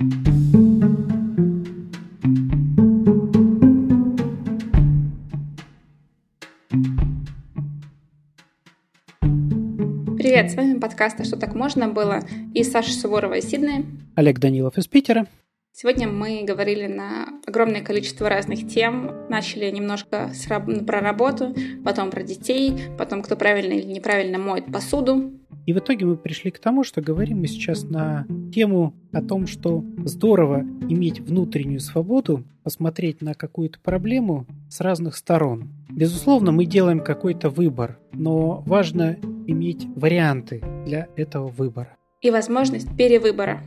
Привет, с вами подкаст «А что так можно было?» и Саша Суворова из Сиднея. Олег Данилов из Питера. Сегодня мы говорили на огромное количество разных тем. Начали немножко с, про работу, потом про детей, потом кто правильно или неправильно моет посуду. И в итоге мы пришли к тому, что говорим мы сейчас на тему о том, что здорово иметь внутреннюю свободу, посмотреть на какую-то проблему с разных сторон. Безусловно, мы делаем какой-то выбор, но важно иметь варианты для этого выбора. И возможность перевыбора.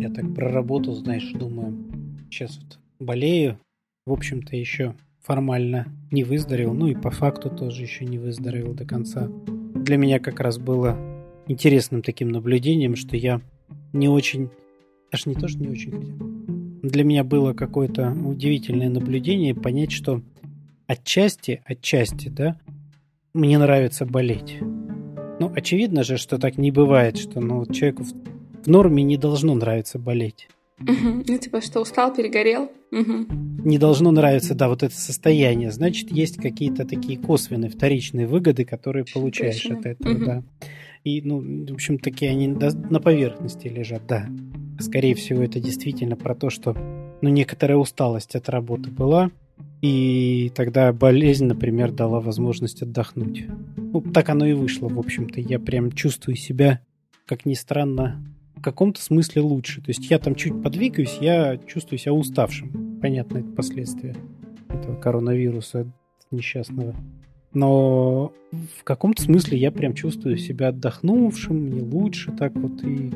Я так про работу, знаешь, думаю, сейчас вот болею, в общем-то, еще формально не выздоровел, ну и по факту тоже еще не выздоровел до конца. Для меня как раз было интересным таким наблюдением, что я не очень, аж не то, что не очень хотел. Для меня было какое-то удивительное наблюдение понять, что отчасти, отчасти, да, мне нравится болеть. Ну, очевидно же, что так не бывает, что ну, человеку в, норме не должно нравиться болеть. Угу. Ну, типа, что устал, перегорел. Угу. Не должно нравиться, да, вот это состояние. Значит, есть какие-то такие косвенные, вторичные выгоды, которые получаешь Точно. от этого, угу. да. И, ну, в общем, такие они на поверхности лежат, да. Скорее всего, это действительно про то, что, ну, некоторая усталость от работы была, и тогда болезнь, например, дала возможность отдохнуть. Ну, так оно и вышло, в общем-то. Я прям чувствую себя, как ни странно, в каком-то смысле лучше. То есть я там чуть подвигаюсь, я чувствую себя уставшим. Понятно, это последствия этого коронавируса несчастного. Но в каком-то смысле я прям чувствую себя отдохнувшим, мне лучше так вот и...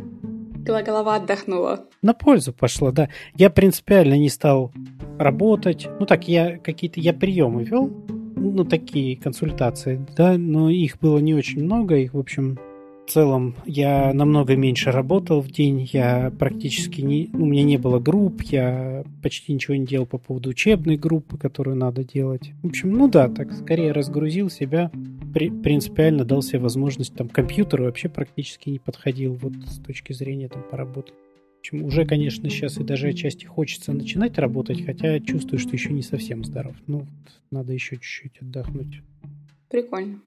Голова отдохнула. На пользу пошла, да. Я принципиально не стал работать. Ну так, я какие-то, я приемы вел, ну такие консультации, да, но их было не очень много, их, в общем, в целом я намного меньше работал в день, я практически не, ну, у меня не было групп, я почти ничего не делал по поводу учебной группы, которую надо делать. В общем, ну да, так скорее разгрузил себя, при, принципиально дал себе возможность, там, компьютер вообще практически не подходил вот с точки зрения там поработать. В общем, уже, конечно, сейчас и даже отчасти хочется начинать работать, хотя чувствую, что еще не совсем здоров. Ну, надо еще чуть-чуть отдохнуть. Прикольно.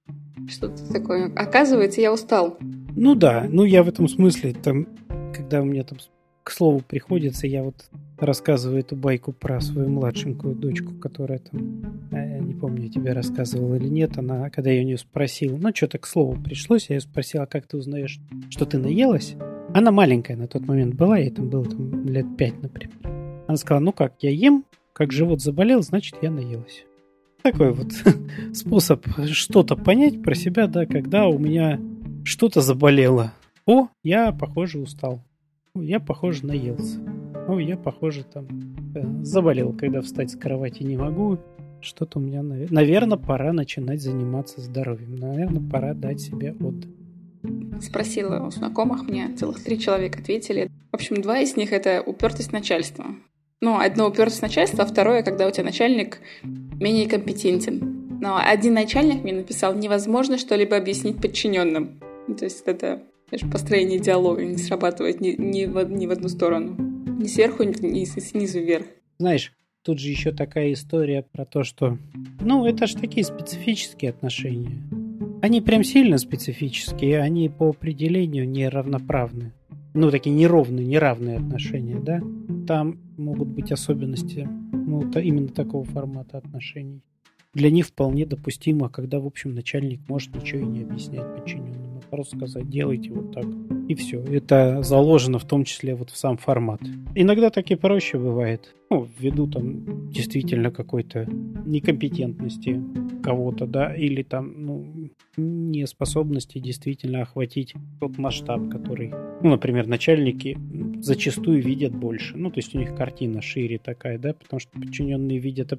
Что-то такое. Оказывается, я устал. Ну да, ну я в этом смысле, там, когда у меня там к слову приходится, я вот рассказываю эту байку про свою младшенькую дочку, которая там, э, я не помню, я тебе рассказывал или нет, она, когда я у нее спросил, ну, что-то к слову пришлось, я ее спросил, а как ты узнаешь, что ты наелась? Она маленькая на тот момент была, ей там было там лет пять, например. Она сказала, ну как, я ем, как живот заболел, значит, я наелась такой вот способ что-то понять про себя, да, когда у меня что-то заболело. О, я, похоже, устал. О, я, похоже, наелся. О, я, похоже, там э, заболел, когда встать с кровати не могу. Что-то у меня, наверное, пора начинать заниматься здоровьем. Наверное, пора дать себе отдых. Спросила у знакомых, мне целых три человека ответили. В общем, два из них — это упертость начальства. Ну, одно упертость начальства, а второе, когда у тебя начальник менее компетентен. Но один начальник мне написал, невозможно что-либо объяснить подчиненным. Ну, то есть это конечно, построение диалога не срабатывает ни, ни, в, ни в одну сторону. Ни сверху, ни снизу вверх. Знаешь, тут же еще такая история про то, что... Ну, это же такие специфические отношения. Они прям сильно специфические, они по определению неравноправны. Ну, такие неровные, неравные отношения, да? Там могут быть особенности ну, именно такого формата отношений. Для них вполне допустимо, когда, в общем, начальник может ничего и не объяснять подчиненному. Просто сказать, делайте вот так. И все. Это заложено в том числе вот в сам формат. Иногда так и проще бывает. Ну, ввиду там действительно какой-то некомпетентности кого-то, да, или там, ну, неспособности действительно охватить тот масштаб, который, ну, например, начальники зачастую видят больше. Ну, то есть у них картина шире такая, да, потому что подчиненные видят,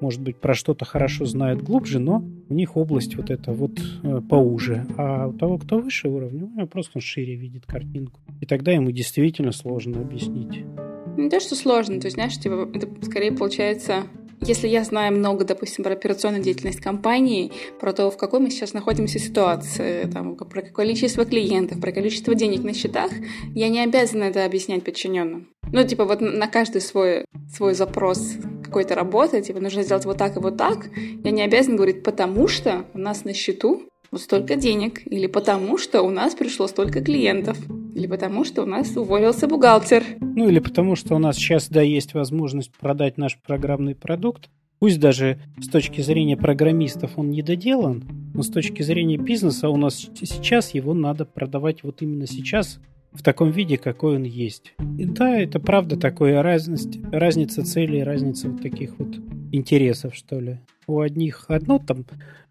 может быть, про что-то хорошо знают глубже, но у них область вот эта вот э, поуже. А у того, кто выше уровня, просто он шире видит картинку. И тогда ему действительно сложно объяснить. Не то, что сложно, то есть, знаешь, типа, это скорее получается если я знаю много, допустим, про операционную деятельность компании, про то, в какой мы сейчас находимся ситуации, там, про количество клиентов, про количество денег на счетах, я не обязана это объяснять подчиненным. Ну, типа, вот на каждый свой, свой запрос какой-то работы, типа, нужно сделать вот так и вот так, я не обязана говорить, потому что у нас на счету вот столько денег, или потому что у нас пришло столько клиентов, или потому что у нас уволился бухгалтер. Ну или потому что у нас сейчас, да, есть возможность продать наш программный продукт. Пусть даже с точки зрения программистов он не доделан, но с точки зрения бизнеса у нас сейчас его надо продавать вот именно сейчас, в таком виде, какой он есть. И да, это правда такое разность, разница целей, разница вот таких вот интересов, что ли. У одних одно там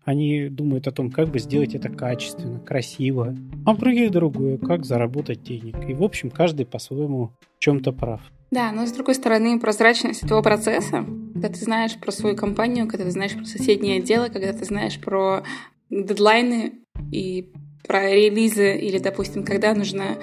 они думают о том, как бы сделать это качественно, красиво, а у других другое, как заработать денег. И, в общем, каждый по-своему чем-то прав. Да, но с другой стороны, прозрачность этого процесса, когда ты знаешь про свою компанию, когда ты знаешь про соседнее дело, когда ты знаешь про дедлайны и про релизы, или, допустим, когда нужно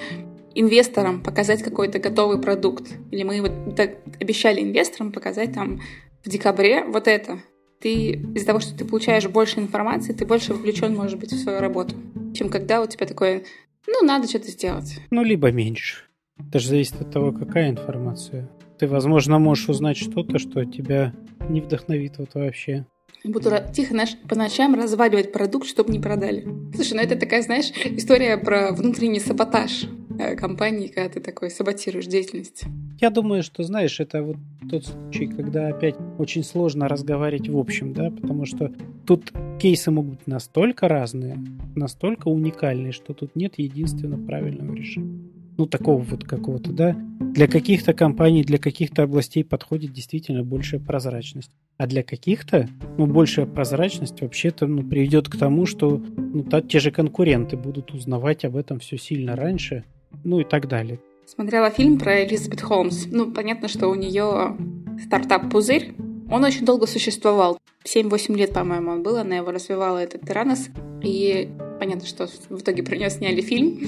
инвесторам показать какой-то готовый продукт. Или мы вот обещали инвесторам показать там в декабре вот это ты из-за того, что ты получаешь больше информации, ты больше вовлечен, может быть, в свою работу, чем когда у тебя такое, ну, надо что-то сделать. Ну, либо меньше. Это же зависит от того, какая информация. Ты, возможно, можешь узнать что-то, что тебя не вдохновит вот вообще. Буду тихо наш, по ночам разваливать продукт, чтобы не продали. Слушай, ну это такая, знаешь, история про внутренний саботаж. Э, компании, когда ты такой саботируешь деятельность? Я думаю, что, знаешь, это вот тот случай, когда опять очень сложно разговаривать в общем, да, потому что тут кейсы могут быть настолько разные, настолько уникальные, что тут нет единственно правильного решения ну, такого вот какого-то, да. Для каких-то компаний, для каких-то областей подходит действительно большая прозрачность. А для каких-то, ну, большая прозрачность вообще-то ну, приведет к тому, что ну, та, те же конкуренты будут узнавать об этом все сильно раньше, ну и так далее. Смотрела фильм про Элизабет Холмс. Ну, понятно, что у нее стартап «Пузырь». Он очень долго существовал. 7-8 лет, по-моему, он был. Она его развивала, этот Тиранос. И понятно, что в итоге про нее сняли фильм.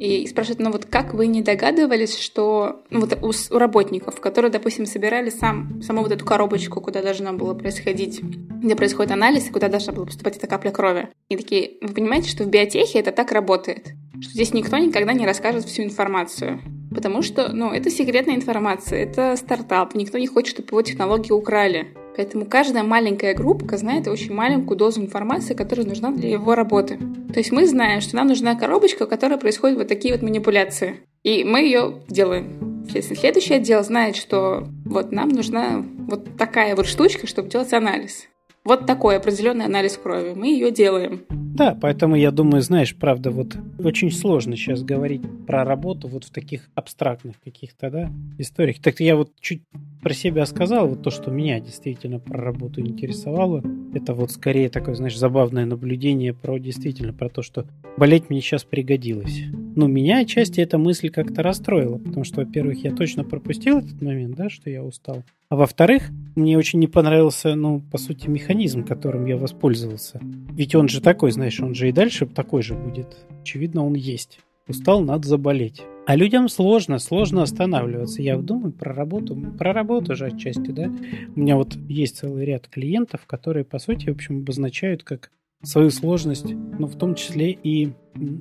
И спрашивают, ну вот как вы не догадывались, что ну, вот у, у работников, которые, допустим, собирали сам, саму вот эту коробочку, куда должно было происходить, где происходит анализ, и куда должна была поступать эта капля крови. И такие, вы понимаете, что в биотехе это так работает, что здесь никто никогда не расскажет всю информацию. Потому что, ну, это секретная информация, это стартап, никто не хочет, чтобы его технологии украли. Поэтому каждая маленькая группа знает очень маленькую дозу информации, которая нужна для его работы. То есть мы знаем, что нам нужна коробочка, в которой происходят вот такие вот манипуляции. И мы ее делаем. Следующий отдел знает, что вот нам нужна вот такая вот штучка, чтобы делать анализ. Вот такой определенный анализ крови. Мы ее делаем. Да, поэтому я думаю, знаешь, правда, вот очень сложно сейчас говорить про работу вот в таких абстрактных каких-то, да, историях. Так я вот чуть про себя сказал, вот то, что меня действительно про работу интересовало, это вот скорее такое, знаешь, забавное наблюдение про действительно про то, что болеть мне сейчас пригодилось. Ну, меня отчасти эта мысль как-то расстроила, потому что, во-первых, я точно пропустил этот момент, да, что я устал. А во-вторых, мне очень не понравился, ну, по сути, механизм, которым я воспользовался. Ведь он же такой, знаешь, он же и дальше такой же будет. Очевидно, он есть. Устал, надо заболеть. А людям сложно, сложно останавливаться. Я думаю про работу, про работу же отчасти, да. У меня вот есть целый ряд клиентов, которые, по сути, в общем, обозначают как свою сложность, ну, в том числе и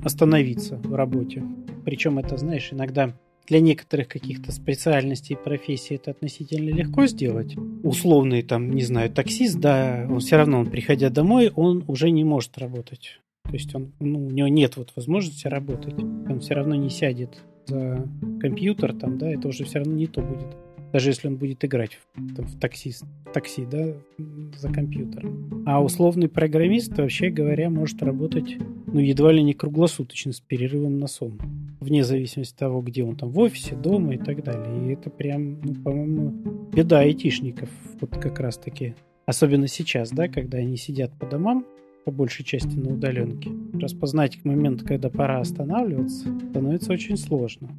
остановиться в работе. Причем это, знаешь, иногда для некоторых каких-то специальностей и профессий это относительно легко сделать. Условный там, не знаю, таксист, да, он все равно, он, приходя домой, он уже не может работать. То есть он, ну, у него нет вот возможности работать. Он все равно не сядет за компьютер, там, да, это уже все равно не то будет. Даже если он будет играть в, там, в таксист, такси, да, за компьютером. А условный программист, вообще говоря, может работать, ну, едва ли не круглосуточно с перерывом на сон вне зависимости от того, где он там, в офисе, дома и так далее. И это прям, ну, по-моему, беда айтишников, вот как раз-таки. Особенно сейчас, да, когда они сидят по домам, по большей части на удаленке. Распознать к моменту, когда пора останавливаться, становится очень сложно.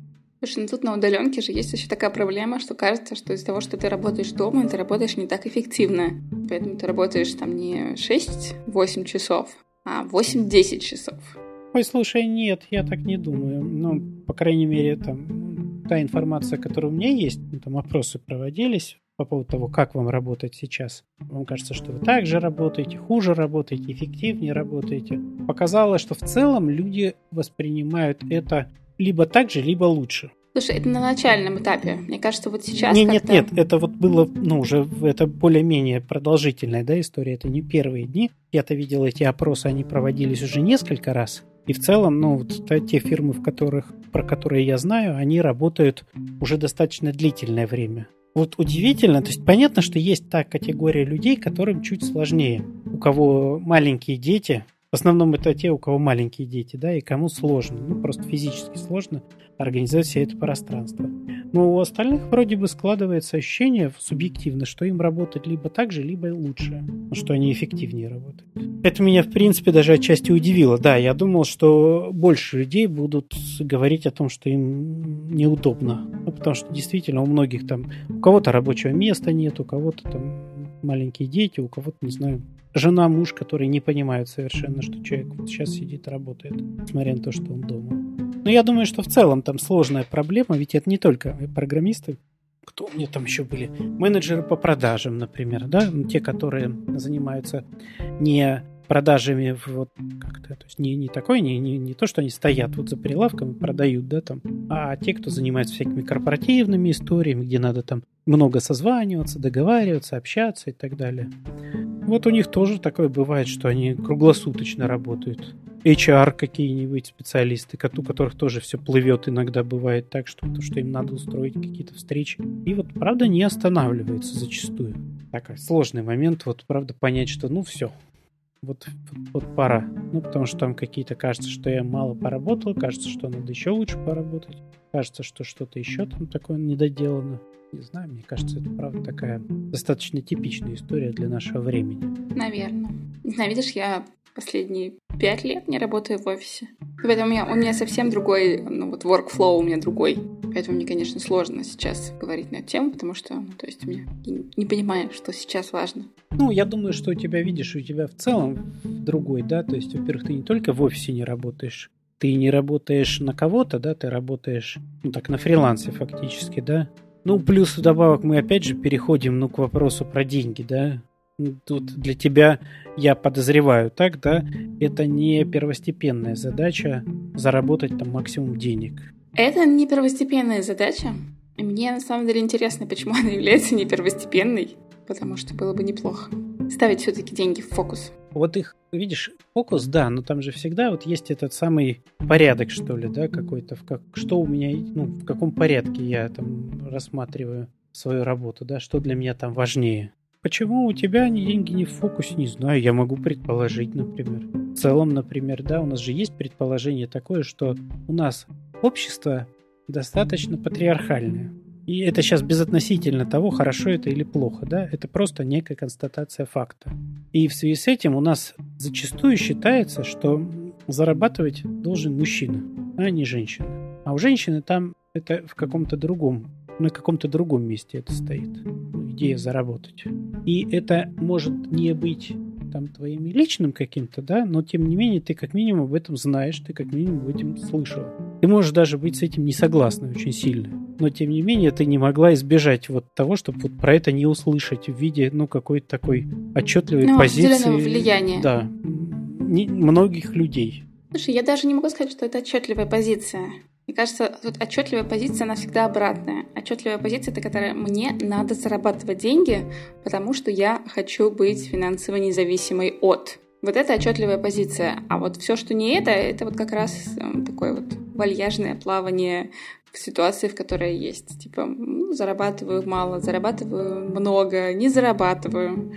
Слушай, ну тут на удаленке же есть еще такая проблема, что кажется, что из-за того, что ты работаешь дома, ты работаешь не так эффективно. Поэтому ты работаешь там не 6-8 часов, а 8-10 часов. Ой, слушай, нет, я так не думаю. Ну, по крайней мере, там та информация, которая у меня есть, ну, там опросы проводились по поводу того, как вам работать сейчас. Вам кажется, что вы так же работаете, хуже работаете, эффективнее работаете. Показалось, что в целом люди воспринимают это либо так же, либо лучше. Слушай, это на начальном этапе. Мне кажется, вот сейчас. Нет, нет, нет, это вот было, ну, уже это более-менее продолжительная, да, история. Это не первые дни. Я-то видел эти опросы, они проводились уже несколько раз. И в целом, ну, вот те фирмы, в которых, про которые я знаю, они работают уже достаточно длительное время. Вот удивительно, то есть понятно, что есть та категория людей, которым чуть сложнее. У кого маленькие дети, в основном это те, у кого маленькие дети, да, и кому сложно, ну просто физически сложно организовать все это пространство. Но у остальных вроде бы складывается ощущение субъективно, что им работать либо так же, либо лучше, что они эффективнее работают. Это меня, в принципе, даже отчасти удивило. Да, я думал, что больше людей будут говорить о том, что им неудобно. Ну, потому что действительно у многих там, у кого-то рабочего места нет, у кого-то там маленькие дети, у кого-то, не знаю, жена, муж, которые не понимают совершенно, что человек вот сейчас сидит, работает, несмотря на то, что он дома. Но я думаю, что в целом там сложная проблема, ведь это не только программисты, кто у меня там еще были? Менеджеры по продажам, например, да, ну, те, которые занимаются не продажами вот как-то, то есть не, не такой, не, не, не то, что они стоят вот за прилавком и продают, да, там, а те, кто занимается всякими корпоративными историями, где надо там много созваниваться, договариваться, общаться и так далее. Вот у них тоже такое бывает, что они круглосуточно работают. HR какие-нибудь специалисты, у которых тоже все плывет иногда бывает так, что, что им надо устроить какие-то встречи. И вот, правда, не останавливается зачастую. Такой сложный момент, вот, правда, понять, что ну все, вот, вот пора. Ну, потому что там какие-то кажется, что я мало поработал, кажется, что надо еще лучше поработать, кажется, что что-то еще там такое недоделано. Не знаю, мне кажется, это правда такая достаточно типичная история для нашего времени. Наверное. Не знаю, видишь, я последние пять лет не работаю в офисе. Поэтому у меня, у меня совсем другой, ну вот workflow у меня другой. Поэтому мне, конечно, сложно сейчас говорить на эту тему, потому что, ну, то есть, мне не понимаю, что сейчас важно. Ну, я думаю, что у тебя, видишь, у тебя в целом другой, да, то есть, во-первых, ты не только в офисе не работаешь, ты не работаешь на кого-то, да, ты работаешь, ну, так, на фрилансе фактически, да. Ну, плюс вдобавок мы опять же переходим, ну, к вопросу про деньги, да. Тут для тебя, я подозреваю так, да, это не первостепенная задача заработать там максимум денег. Это не первостепенная задача. Мне на самом деле интересно, почему она является не первостепенной, потому что было бы неплохо ставить все-таки деньги в фокус. Вот их, видишь, фокус, да, но там же всегда вот есть этот самый порядок, что ли, да, какой-то, в как, что у меня, ну, в каком порядке я там рассматриваю свою работу, да, что для меня там важнее. Почему у тебя деньги не в фокусе, не знаю. Я могу предположить, например. В целом, например, да, у нас же есть предположение такое, что у нас общество достаточно патриархальное. И это сейчас безотносительно того, хорошо это или плохо, да, это просто некая констатация факта. И в связи с этим у нас зачастую считается, что зарабатывать должен мужчина, а не женщина. А у женщины там это в каком-то другом на каком-то другом месте это стоит. Идея заработать. И это может не быть там твоим личным каким-то, да, но тем не менее ты как минимум об этом знаешь, ты как минимум об этом слышал. Ты можешь даже быть с этим не согласна очень сильно. Но тем не менее ты не могла избежать вот того, чтобы вот про это не услышать в виде, ну, какой-то такой отчетливой ну, позиции. влияния. Да. Не, многих людей. Слушай, я даже не могу сказать, что это отчетливая позиция. Мне кажется, тут отчетливая позиция, она всегда обратная. Отчетливая позиция — это которая мне надо зарабатывать деньги, потому что я хочу быть финансово независимой от. Вот это отчетливая позиция. А вот все, что не это, это вот как раз эм, такое вот вальяжное плавание в ситуации, в которой есть. Типа, ну, зарабатываю мало, зарабатываю много, не зарабатываю.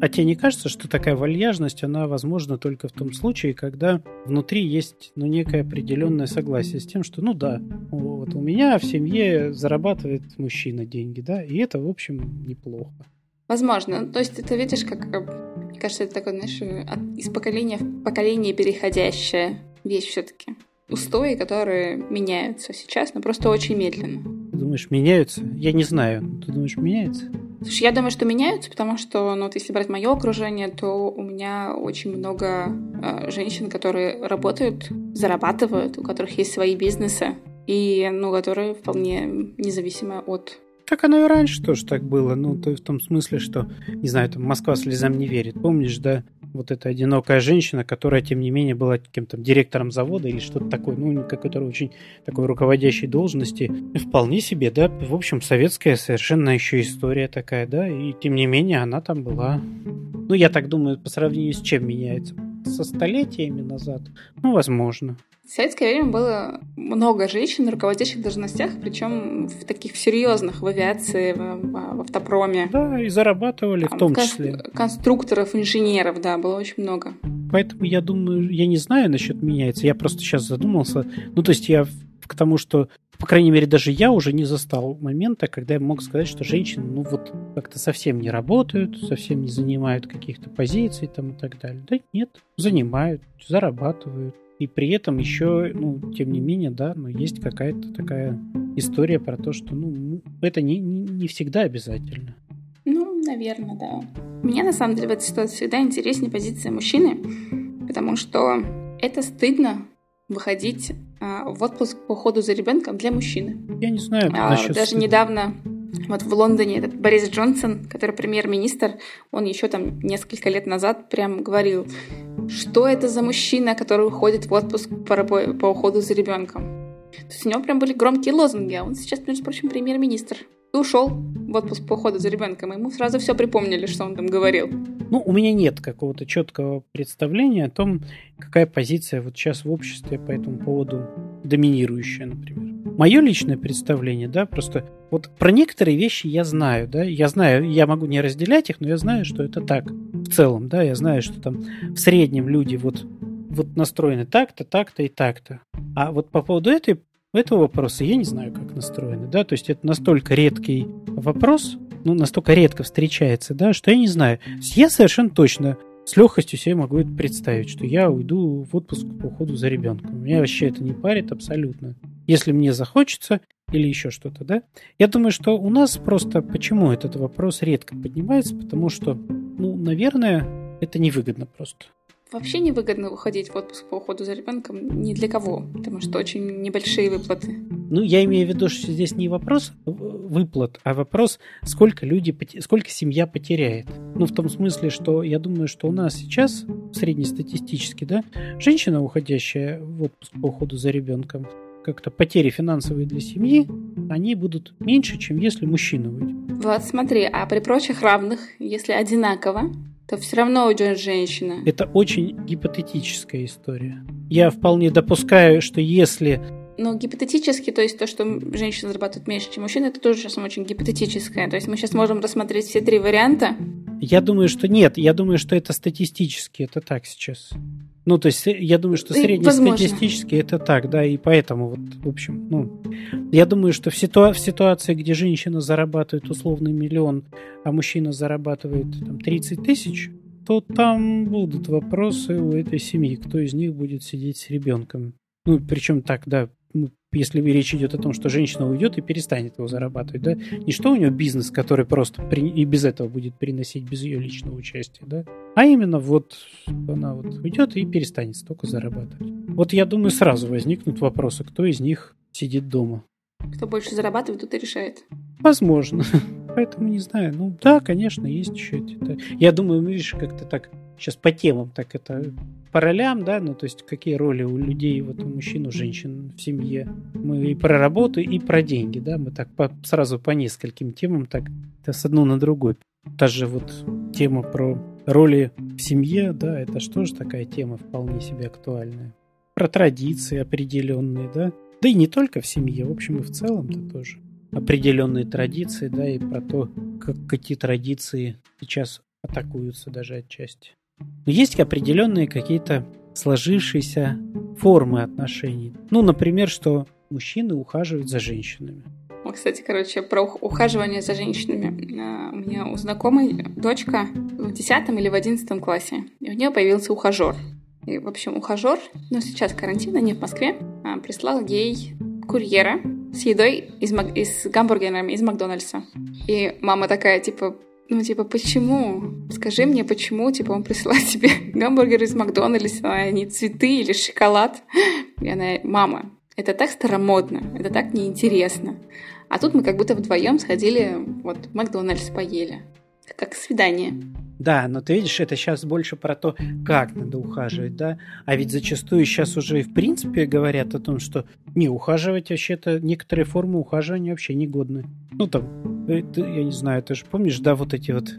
А тебе не кажется, что такая вальяжность, она возможна только в том случае, когда внутри есть ну, некое определенное согласие с тем, что, ну да, вот у меня в семье зарабатывает мужчина деньги, да, и это, в общем, неплохо. Возможно. То есть это, видишь, как, мне кажется, это такое, знаешь, из поколения в поколение переходящая вещь все-таки. Устои, которые меняются сейчас, но просто очень медленно. Ты думаешь, меняются? Я не знаю. Ты думаешь, меняются? Слушай, я думаю, что меняются, потому что, ну, вот если брать мое окружение, то у меня очень много э, женщин, которые работают, зарабатывают, у которых есть свои бизнесы, и, ну, которые вполне независимы от так оно и раньше тоже так было. Ну, то в том смысле, что, не знаю, там Москва слезам не верит. Помнишь, да, вот эта одинокая женщина, которая, тем не менее, была каким-то директором завода или что-то такое, ну, которая очень такой руководящей должности. Вполне себе, да, в общем, советская совершенно еще история такая, да, и тем не менее она там была. Ну, я так думаю, по сравнению с чем меняется? Со столетиями назад? Ну, возможно. В советское время было много женщин на руководящих должностях, причем в таких серьезных, в авиации, в, в автопроме. Да, и зарабатывали в том кон- числе. Конструкторов, инженеров, да, было очень много. Поэтому я думаю, я не знаю насчет меняется, я просто сейчас задумался. Ну, то есть я к тому, что, по крайней мере, даже я уже не застал момента, когда я мог сказать, что женщины, ну, вот как-то совсем не работают, совсем не занимают каких-то позиций там и так далее. Да нет, занимают, зарабатывают. И при этом еще, ну, тем не менее, да, но есть какая-то такая история про то, что, ну, это не, не, всегда обязательно. Ну, наверное, да. Мне, на самом деле, в этой ситуации всегда интереснее позиция мужчины, потому что это стыдно выходить а, в отпуск по уходу за ребенком для мужчины. Я не знаю. А, даже стыдно. недавно вот в Лондоне этот Борис Джонсон, который премьер-министр, он еще там несколько лет назад прям говорил, что это за мужчина, который уходит в отпуск по, по уходу за ребенком. То есть у него прям были громкие лозунги, а он сейчас, между прочим, премьер-министр. И ушел в отпуск по уходу за ребенком. И ему сразу все припомнили, что он там говорил. Ну, у меня нет какого-то четкого представления о том, какая позиция вот сейчас в обществе по этому поводу доминирующая, например. Мое личное представление, да, просто вот про некоторые вещи я знаю, да, я знаю, я могу не разделять их, но я знаю, что это так в целом, да, я знаю, что там в среднем люди вот, вот настроены так-то, так-то и так-то. А вот по поводу этой этого вопроса я не знаю, как настроены, да, то есть это настолько редкий вопрос, ну, настолько редко встречается, да, что я не знаю. Я совершенно точно с легкостью себе могу это представить, что я уйду в отпуск по уходу за ребенком. Меня вообще это не парит абсолютно. Если мне захочется или еще что-то, да. Я думаю, что у нас просто почему этот вопрос редко поднимается, потому что, ну, наверное, это невыгодно просто вообще невыгодно уходить в отпуск по уходу за ребенком ни для кого, потому что очень небольшие выплаты. Ну, я имею в виду, что здесь не вопрос выплат, а вопрос, сколько люди, сколько семья потеряет. Ну, в том смысле, что я думаю, что у нас сейчас, среднестатистически, да, женщина, уходящая в отпуск по уходу за ребенком, как-то потери финансовые для семьи, они будут меньше, чем если мужчина уйдет. Вот смотри, а при прочих равных, если одинаково, то все равно уйдет женщина. Это очень гипотетическая история. Я вполне допускаю, что если ну, гипотетически, то есть то, что женщина зарабатывает меньше, чем мужчина, это тоже сейчас очень гипотетическое. То есть мы сейчас можем рассмотреть все три варианта. Я думаю, что нет. Я думаю, что это статистически, это так сейчас. Ну, то есть я думаю, что среднестатистически это так, да, и поэтому вот, в общем, ну, я думаю, что в, ситуа- в ситуации, где женщина зарабатывает условный миллион, а мужчина зарабатывает там 30 тысяч, то там будут вопросы у этой семьи, кто из них будет сидеть с ребенком. Ну, причем так, да, если речь идет о том, что женщина уйдет и перестанет его зарабатывать, да, не что у нее бизнес, который просто при, и без этого будет приносить без ее личного участия, да, а именно вот она вот уйдет и перестанет столько зарабатывать. Вот я думаю, сразу возникнут вопросы, кто из них сидит дома. Кто больше зарабатывает, тот и решает. Возможно. Поэтому не знаю. Ну да, конечно, есть еще это. Я думаю, мы видишь, как-то так сейчас по темам так это по ролям, да, ну то есть какие роли у людей, вот у мужчин, у женщин в семье. Мы и про работу, и про деньги, да, мы так по, сразу по нескольким темам так это с одной на другой. Та же вот тема про роли в семье, да, это что же такая тема вполне себе актуальная. Про традиции определенные, да, да и не только в семье, в общем и в целом-то тоже. Определенные традиции, да, и про то, как эти традиции сейчас атакуются даже отчасти. Но есть определенные какие-то сложившиеся формы отношений. Ну, например, что мужчины ухаживают за женщинами. Кстати, короче, про ухаживание за женщинами. А, у меня у знакомой дочка в 10 или в 11 классе, и у нее появился ухажер. И, в общем, ухажер, ну, сейчас карантин, они в Москве, а, прислал ей курьера с едой из, и с гамбургерами из Макдональдса. И мама такая, типа, ну, типа, почему? Скажи мне, почему, типа, он присылает тебе гамбургер из Макдональдса, а не цветы или шоколад? И она, мама, Это так старомодно, это так неинтересно. А тут мы как будто вдвоем сходили, вот, в Макдональдс поели. Как свидание. Да, но ты видишь, это сейчас больше про то, как надо ухаживать, да? А ведь зачастую сейчас уже и в принципе говорят о том, что не ухаживать вообще-то некоторые формы ухаживания вообще негодны. Ну там, это, я не знаю, ты же помнишь, да, вот эти вот,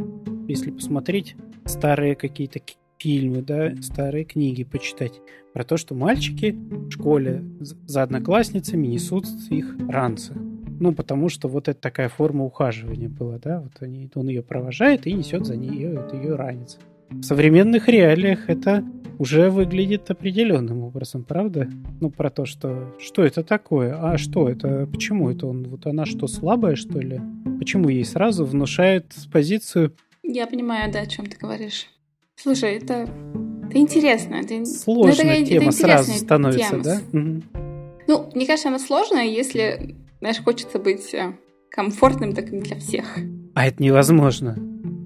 если посмотреть старые какие-то фильмы, да, старые книги почитать про то, что мальчики в школе за одноклассницами несут их ранцы. Ну, потому что вот это такая форма ухаживания была, да, вот они, он ее провожает и несет за нее это ее ранец. В современных реалиях это уже выглядит определенным образом, правда? Ну, про то, что что это такое, а что это, почему это он, вот она что, слабая, что ли? Почему ей сразу внушают позицию... Я понимаю, да, о чем ты говоришь. Слушай, это, это интересно. Это, Сложная это, тема это сразу становится, тема. да? Угу. Ну, мне кажется, она сложная, если знаешь, хочется быть э, комфортным так для всех. А это невозможно.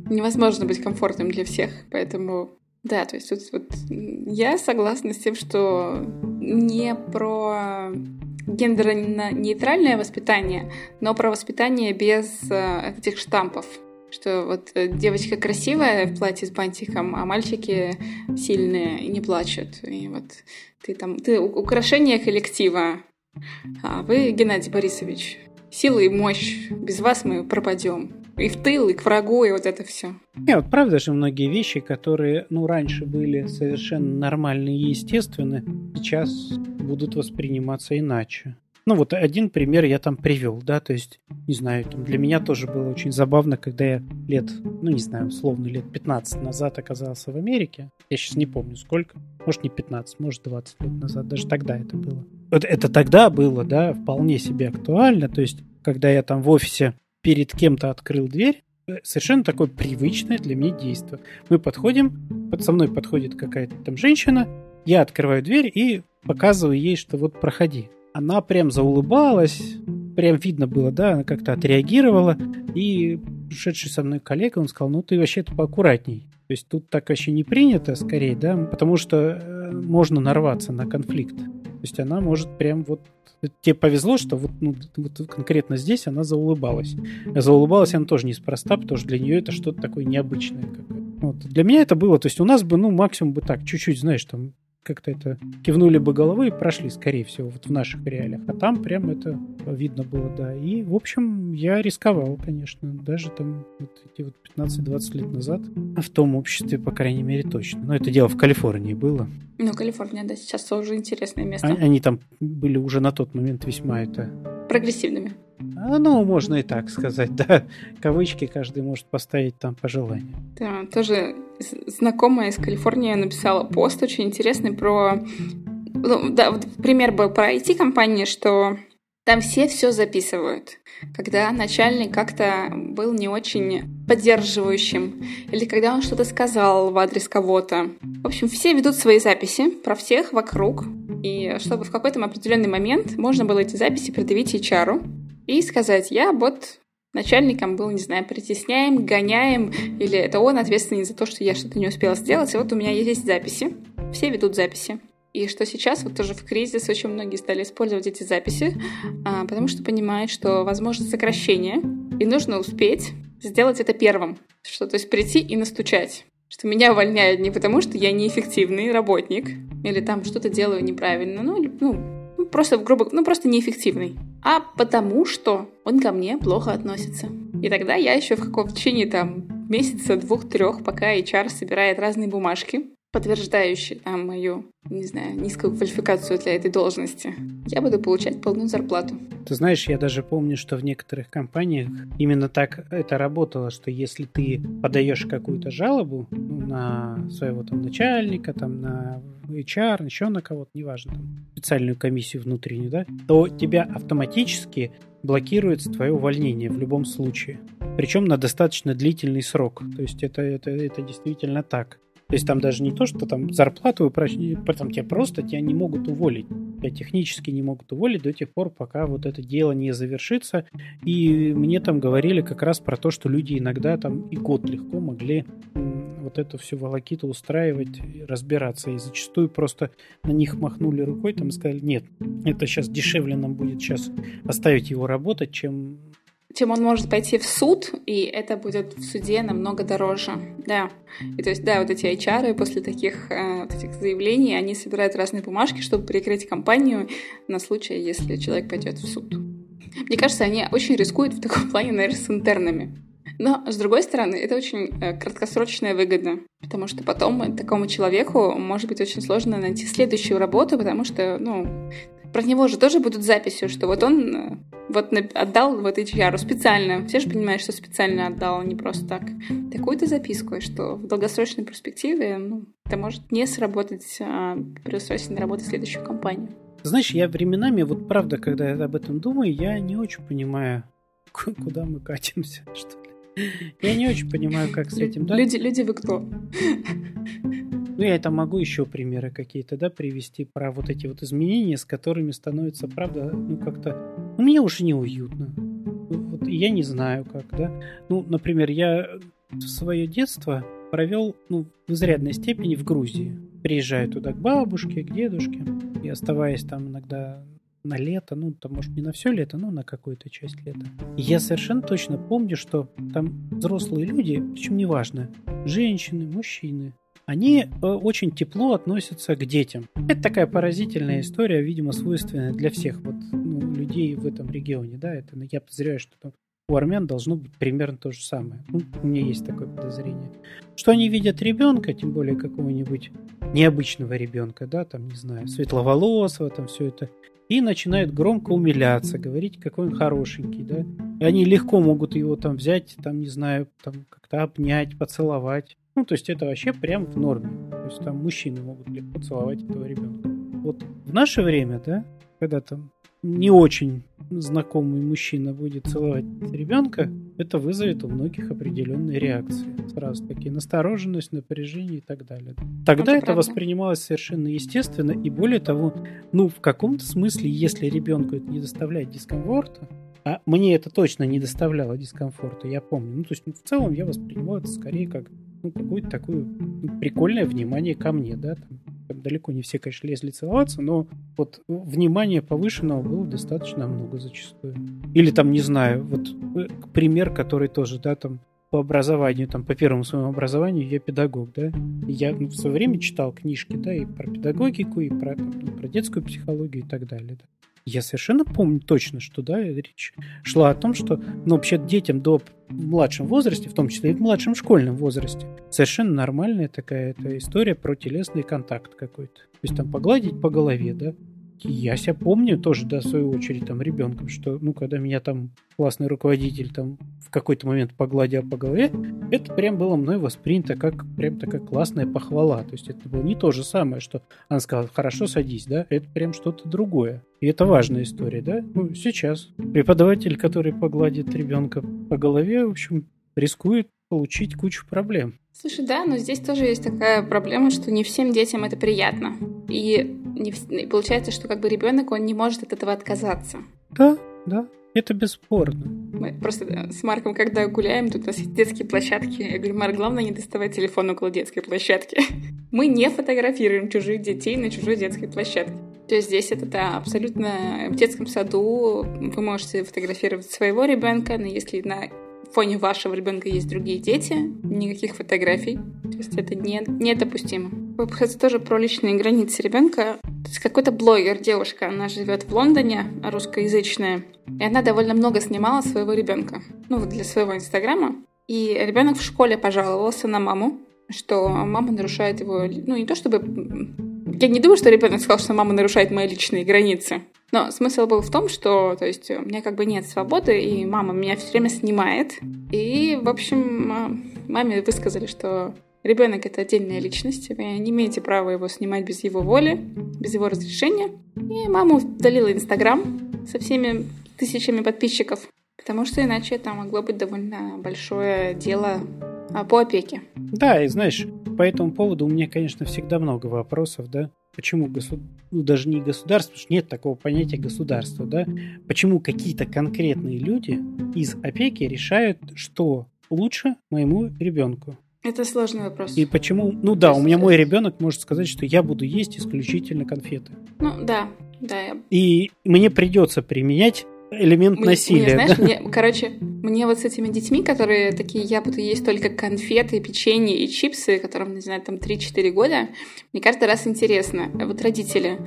Невозможно быть комфортным для всех, поэтому да, то есть вот, вот я согласна с тем, что не про гендерно-нейтральное воспитание, но про воспитание без э, этих штампов. Что вот э, девочка красивая в платье с бантиком, а мальчики сильные и не плачут. И вот ты там, ты украшение коллектива, а вы, Геннадий Борисович, сила и мощь. Без вас мы пропадем. И в тыл, и к врагу, и вот это все. Не, вот правда же многие вещи, которые, ну, раньше были совершенно нормальные и естественны, сейчас будут восприниматься иначе. Ну вот один пример я там привел, да, то есть, не знаю, там для меня тоже было очень забавно, когда я лет, ну не знаю, условно лет 15 назад оказался в Америке. Я сейчас не помню сколько, может не 15, может 20 лет назад, даже тогда это было. Вот это тогда было, да, вполне себе актуально, то есть, когда я там в офисе перед кем-то открыл дверь, э, совершенно такое привычное для меня действие. Мы подходим, под со мной подходит какая-то там женщина, я открываю дверь и показываю ей, что вот проходи она прям заулыбалась, прям видно было, да, она как-то отреагировала, и пришедший со мной коллега, он сказал, ну ты вообще-то поаккуратней. То есть тут так вообще не принято, скорее, да, потому что э, можно нарваться на конфликт. То есть она может прям вот... Тебе повезло, что вот, ну, вот конкретно здесь она заулыбалась. А заулыбалась она тоже неспроста, потому что для нее это что-то такое необычное. Вот. Для меня это было, то есть у нас бы, ну, максимум бы так, чуть-чуть, знаешь, там, как-то это кивнули бы головой и прошли, скорее всего, вот в наших реалиях. А там прям это видно было, да. И, в общем, я рисковал, конечно, даже там вот эти вот 15-20 лет назад. А в том обществе, по крайней мере, точно. Но это дело в Калифорнии было. Ну, Калифорния, да, сейчас тоже интересное место. А, они там были уже на тот момент весьма это... Прогрессивными. А, ну, можно и так сказать, да. Кавычки каждый может поставить там по желанию. Да, тоже знакомая из Калифорнии написала пост очень интересный про... Ну, да, вот пример был про IT-компании, что там все все записывают. Когда начальник как-то был не очень поддерживающим, или когда он что-то сказал в адрес кого-то. В общем, все ведут свои записи про всех вокруг. И чтобы в какой-то определенный момент можно было эти записи предъявить HR и сказать, я вот начальником был, не знаю, притесняем, гоняем, или это он ответственный за то, что я что-то не успела сделать, и вот у меня есть записи, все ведут записи. И что сейчас, вот тоже в кризис, очень многие стали использовать эти записи, а, потому что понимают, что возможно сокращение, и нужно успеть сделать это первым. Что, то есть прийти и настучать. Что меня увольняют не потому, что я неэффективный работник, или там что-то делаю неправильно, ну, ну просто, грубо, ну, просто неэффективный, а потому что он ко мне плохо относится. И тогда я еще в каком течение там месяца, двух-трех, пока HR собирает разные бумажки, подтверждающие там мою, не знаю, низкую квалификацию для этой должности, я буду получать полную зарплату. Ты знаешь, я даже помню, что в некоторых компаниях именно так это работало, что если ты подаешь какую-то жалобу ну, на своего там начальника, там на HR, еще на кого-то, неважно, там, специальную комиссию внутреннюю, да, то тебя автоматически блокируется твое увольнение в любом случае. Причем на достаточно длительный срок. То есть это, это, это действительно так. То есть там даже не то, что там зарплату потом тебя просто тебя не могут уволить. Тебя технически не могут уволить до тех пор, пока вот это дело не завершится. И мне там говорили как раз про то, что люди иногда там и год легко могли вот эту всю волокиту устраивать, разбираться. И зачастую просто на них махнули рукой там сказали, нет, это сейчас дешевле нам будет сейчас оставить его работать, чем чем он может пойти в суд, и это будет в суде намного дороже. Да. И то есть, да, вот эти HR после таких э, вот этих заявлений, они собирают разные бумажки, чтобы прикрыть компанию на случай, если человек пойдет в суд. Мне кажется, они очень рискуют в таком плане, наверное, с интернами. Но, с другой стороны, это очень э, краткосрочная выгода, потому что потом такому человеку может быть очень сложно найти следующую работу, потому что, ну, про него же тоже будут записи, что вот он э, вот отдал вот HR специально. Все же понимают, что специально отдал, а не просто так. Такую-то записку, что в долгосрочной перспективе ну, это может не сработать а, при устройстве на работу в следующую компанию. Знаешь, я временами, вот правда, когда я об этом думаю, я не очень понимаю, куда мы катимся, что ли. Я не очень понимаю, как с этим, да? Люди, люди вы кто? Ну, я это могу еще примеры какие-то, да, привести про вот эти вот изменения, с которыми становится, правда, ну, как-то... Ну, мне уже неуютно. Вот, я не знаю, как, да. Ну, например, я свое детство провел, ну, в изрядной степени в Грузии. Приезжаю туда к бабушке, к дедушке, и оставаясь там иногда на лето, ну, там, может, не на все лето, но на какую-то часть лета. Я совершенно точно помню, что там взрослые люди, причем неважно, женщины, мужчины, они э, очень тепло относятся к детям. Это такая поразительная история, видимо, свойственная для всех вот, ну, людей в этом регионе. Да? Это, ну, я подозреваю, что там у армян должно быть примерно то же самое. Ну, у меня есть такое подозрение. Что они видят ребенка, тем более какого-нибудь необычного ребенка, да, там, не знаю, светловолосого, там все это, и начинают громко умиляться, говорить, какой он хорошенький, да. И они легко могут его там взять, там, не знаю, там как-то обнять, поцеловать. Ну, то есть это вообще прям в норме. То есть там мужчины могут легко целовать этого ребенка. Вот в наше время, да, когда там не очень знакомый мужчина будет целовать ребенка, это вызовет у многих определенные реакции. Сразу такие настороженность, напряжение и так далее. Тогда это, это воспринималось совершенно естественно, и более того, ну, в каком-то смысле, если ребенку это не доставляет дискомфорта, а мне это точно не доставляло дискомфорта, я помню. Ну, то есть, ну, в целом я воспринимал это скорее как ну, какое-то такое ну, прикольное внимание ко мне, да, там, там далеко не все, конечно, лезли целоваться, но вот внимания повышенного было достаточно много зачастую. Или там, не знаю, вот э, пример, который тоже, да, там, по образованию, там, по первому своему образованию я педагог, да. Я ну, в свое время читал книжки, да, и про педагогику, и про, там, про детскую психологию и так далее, да. Я совершенно помню точно, что да, речь шла о том, что ну, вообще детям до младшем возрасте, в том числе и в младшем школьном возрасте, совершенно нормальная такая эта история про телесный контакт какой-то. То есть там погладить по голове, да, я себя помню тоже, да, в свою очередь, там, ребенком, что, ну, когда меня там классный руководитель там в какой-то момент погладил по голове, это прям было мной воспринято как прям такая классная похвала. То есть это было не то же самое, что она сказала, хорошо, садись, да, это прям что-то другое. И это важная история, да. Ну, сейчас преподаватель, который погладит ребенка по голове, в общем, рискует получить кучу проблем. Слушай, да, но здесь тоже есть такая проблема, что не всем детям это приятно. И, не, и получается, что как бы ребенок, он не может от этого отказаться. Да, да, это бесспорно. Мы просто э, с Марком, когда гуляем, тут у нас есть детские площадки. Я говорю, Марк, главное не доставать телефон около детской площадки. Мы не фотографируем чужих детей на чужой детской площадке. То есть здесь это да, абсолютно в детском саду вы можете фотографировать своего ребенка, но если на фоне вашего ребенка есть другие дети, никаких фотографий. То есть это не, недопустимо. Кстати, тоже про личные границы ребенка. То есть какой-то блогер, девушка, она живет в Лондоне, русскоязычная, и она довольно много снимала своего ребенка, ну, для своего инстаграма. И ребенок в школе пожаловался на маму, что мама нарушает его, ну, не то чтобы я не думаю, что ребенок сказал, что мама нарушает мои личные границы. Но смысл был в том, что, то есть, у меня как бы нет свободы, и мама меня все время снимает. И, в общем, маме высказали, что ребенок это отдельная личность, вы не имеете права его снимать без его воли, без его разрешения. И мама удалила Инстаграм со всеми тысячами подписчиков, потому что иначе это могло быть довольно большое дело а, по опеке. Да, и знаешь, по этому поводу у меня, конечно, всегда много вопросов, да. Почему государство, ну даже не государство, потому что нет такого понятия государства, да. Почему какие-то конкретные люди из опеки решают, что лучше моему ребенку? Это сложный вопрос. И почему? Ну да, у меня мой ребенок может сказать, что я буду есть исключительно конфеты. Ну да, да. Я... И мне придется применять элемент мне, насилия. Мне, знаешь, мне, короче, мне вот с этими детьми, которые такие, я буду есть только конфеты, печенье и чипсы, которым, не знаю, там 3-4 года, мне каждый раз интересно. Вот родители,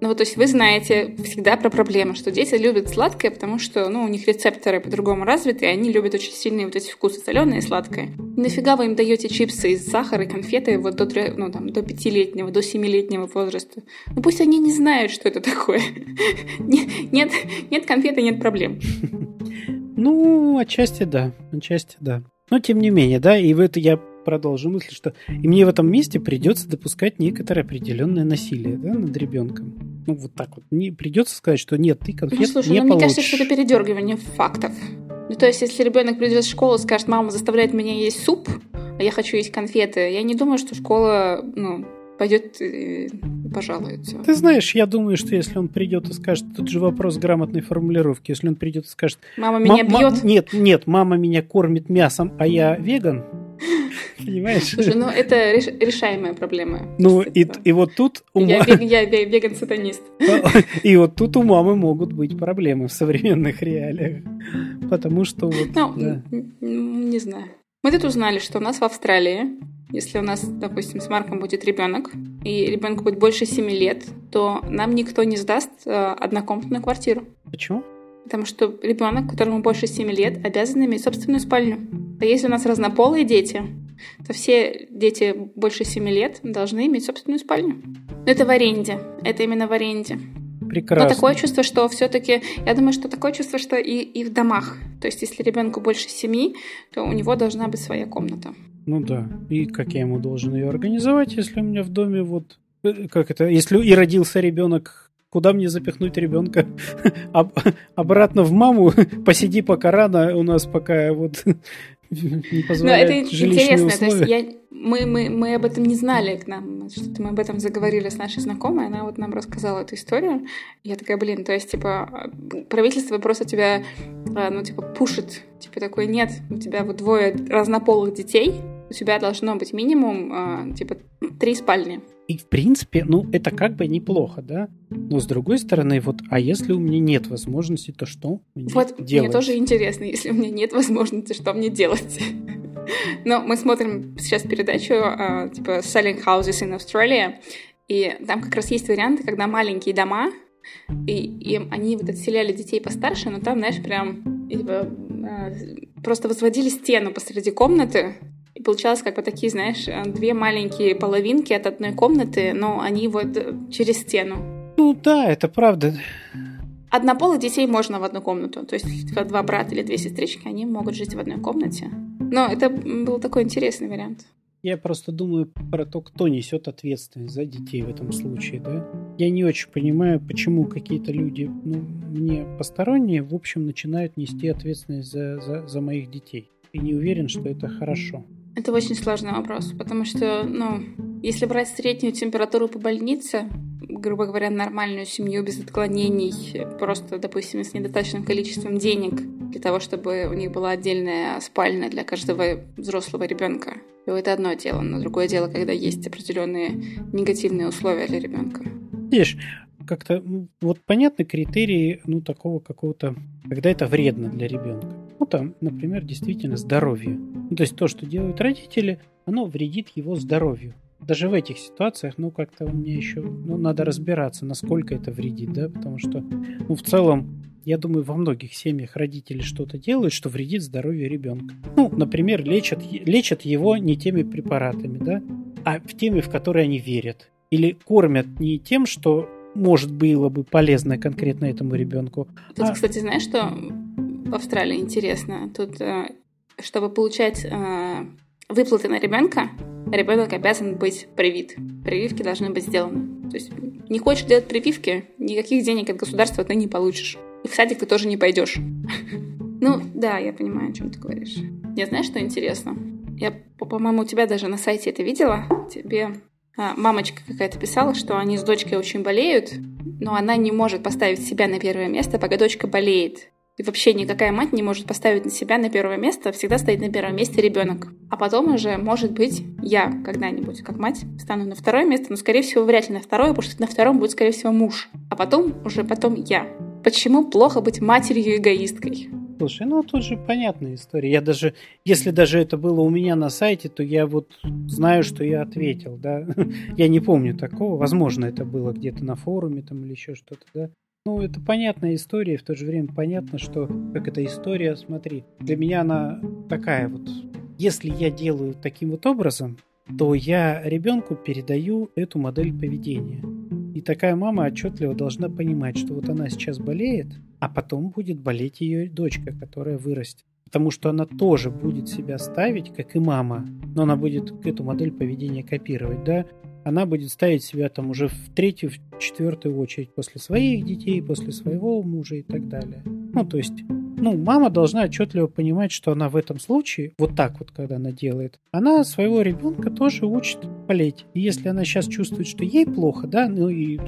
ну вот, то есть вы знаете всегда про проблему, что дети любят сладкое, потому что, ну, у них рецепторы по-другому развиты, и они любят очень сильные вот эти вкусы, соленые и сладкое. Нафига вы им даете чипсы из сахара и конфеты вот до, ну, там, до пятилетнего, до семилетнего возраста? Ну пусть они не знают, что это такое. Нет, нет конфеты, нет проблем. Ну, отчасти да, отчасти да. Но тем не менее, да, и в это я продолжу мысль, что и мне в этом месте придется допускать некоторое определенное насилие да, над ребенком. Ну, вот так вот. Не придется сказать, что нет, ты конфет ну, слушай, не ну, получишь. мне кажется, что это передергивание фактов. Ну, то есть, если ребенок придет в школу и скажет, мама заставляет меня есть суп, а я хочу есть конфеты, я не думаю, что школа, ну, пойдет и пожалуется. Ты знаешь, я думаю, что если он придет и скажет, тут же вопрос грамотной формулировки, если он придет и скажет... Мама меня бьет? Нет, нет, мама меня кормит мясом, а я веган, Понимаешь? Слушай, ну это реш, решаемая проблема. Ну и, и вот тут... У я, вег, я веган-сатанист. И вот тут у мамы могут быть проблемы в современных реалиях. Потому что вот... Ну, да. не знаю. Мы тут узнали, что у нас в Австралии, если у нас, допустим, с Марком будет ребенок, и ребенку будет больше 7 лет, то нам никто не сдаст э, однокомнатную квартиру. Почему? Потому что ребенок, которому больше 7 лет, обязан иметь собственную спальню. А если у нас разнополые дети, то все дети больше 7 лет должны иметь собственную спальню. Это в аренде. Это именно в аренде. Прекрасно. Но такое чувство, что все-таки, я думаю, что такое чувство, что и, и в домах. То есть, если ребенку больше семи, то у него должна быть своя комната. Ну да. И как я ему должен ее организовать, если у меня в доме вот э, как это, если и родился ребенок куда мне запихнуть ребенка? Обратно в маму, посиди пока рано, у нас пока вот Но это интересно, условия. то есть я, мы, мы, мы об этом не знали к нам, что-то мы об этом заговорили с нашей знакомой, она вот нам рассказала эту историю. Я такая, блин, то есть, типа, правительство просто тебя, а, ну, типа, пушит, типа, такой, нет, у тебя вот двое разнополых детей, у тебя должно быть минимум, а, типа, три спальни. И, в принципе, ну, это как бы неплохо, да? Но, с другой стороны, вот, а если у меня нет возможности, то что мне вот, делать? мне тоже интересно, если у меня нет возможности, что мне делать? Но мы смотрим сейчас передачу, а, типа, Selling Houses in Australia, и там как раз есть варианты, когда маленькие дома, и, и они вот отселяли детей постарше, но там, знаешь, прям типа, а, просто возводили стену посреди комнаты, получалось как бы такие, знаешь, две маленькие половинки от одной комнаты, но они вот через стену. Ну да, это правда. Однополых детей можно в одну комнату. То есть два брата или две сестрички, они могут жить в одной комнате. Но это был такой интересный вариант. Я просто думаю про то, кто несет ответственность за детей в этом случае, да? Я не очень понимаю, почему какие-то люди, ну, мне посторонние, в общем, начинают нести ответственность за, за, за моих детей. И не уверен, что это хорошо. Это очень сложный вопрос, потому что, ну, если брать среднюю температуру по больнице, грубо говоря, нормальную семью без отклонений, просто, допустим, с недостаточным количеством денег для того, чтобы у них была отдельная спальня для каждого взрослого ребенка, то это одно дело. Но другое дело, когда есть определенные негативные условия для ребенка. Видишь, как-то вот понятны критерии, ну, такого какого-то, когда это вредно для ребенка. Ну, там, например, действительно здоровье. Ну, то есть то, что делают родители, оно вредит его здоровью. Даже в этих ситуациях, ну, как-то мне еще, ну, надо разбираться, насколько это вредит, да, потому что, ну, в целом, я думаю, во многих семьях родители что-то делают, что вредит здоровью ребенка. Ну, например, лечат, лечат его не теми препаратами, да, а в теме, в которые они верят. Или кормят не тем, что может было бы полезно конкретно этому ребенку. Тут, а... кстати, знаешь, что в Австралии интересно? Тут, э, чтобы получать э, выплаты на ребенка, ребенок обязан быть привит. Прививки должны быть сделаны. То есть не хочешь делать прививки, никаких денег от государства ты не получишь. И в садик ты тоже не пойдешь. Ну, да, я понимаю, о чем ты говоришь. Я знаю, что интересно. Я, по-моему, у тебя даже на сайте это видела. Тебе а, мамочка какая-то писала, что они с дочкой очень болеют, но она не может поставить себя на первое место, пока дочка болеет. И вообще никакая мать не может поставить на себя на первое место, всегда стоит на первом месте ребенок. А потом уже, может быть, я когда-нибудь, как мать, стану на второе место, но, скорее всего, вряд ли на второе, потому что на втором будет, скорее всего, муж. А потом, уже потом я. Почему плохо быть матерью-эгоисткой? Слушай, ну тут же понятная история. Я даже, если даже это было у меня на сайте, то я вот знаю, что я ответил, да. Я не помню такого. Возможно, это было где-то на форуме там или еще что-то, да. Ну, это понятная история, в то же время понятно, что как эта история, смотри, для меня она такая вот. Если я делаю таким вот образом, то я ребенку передаю эту модель поведения. И такая мама отчетливо должна понимать, что вот она сейчас болеет, а потом будет болеть ее дочка, которая вырастет. Потому что она тоже будет себя ставить, как и мама, но она будет эту модель поведения копировать, да, она будет ставить себя там уже в третью, в четвертую очередь после своих детей, после своего мужа и так далее. Ну, то есть, ну, мама должна отчетливо понимать, что она в этом случае, вот так вот, когда она делает, она своего ребенка тоже учит болеть. И если она сейчас чувствует, что ей плохо, да, ну и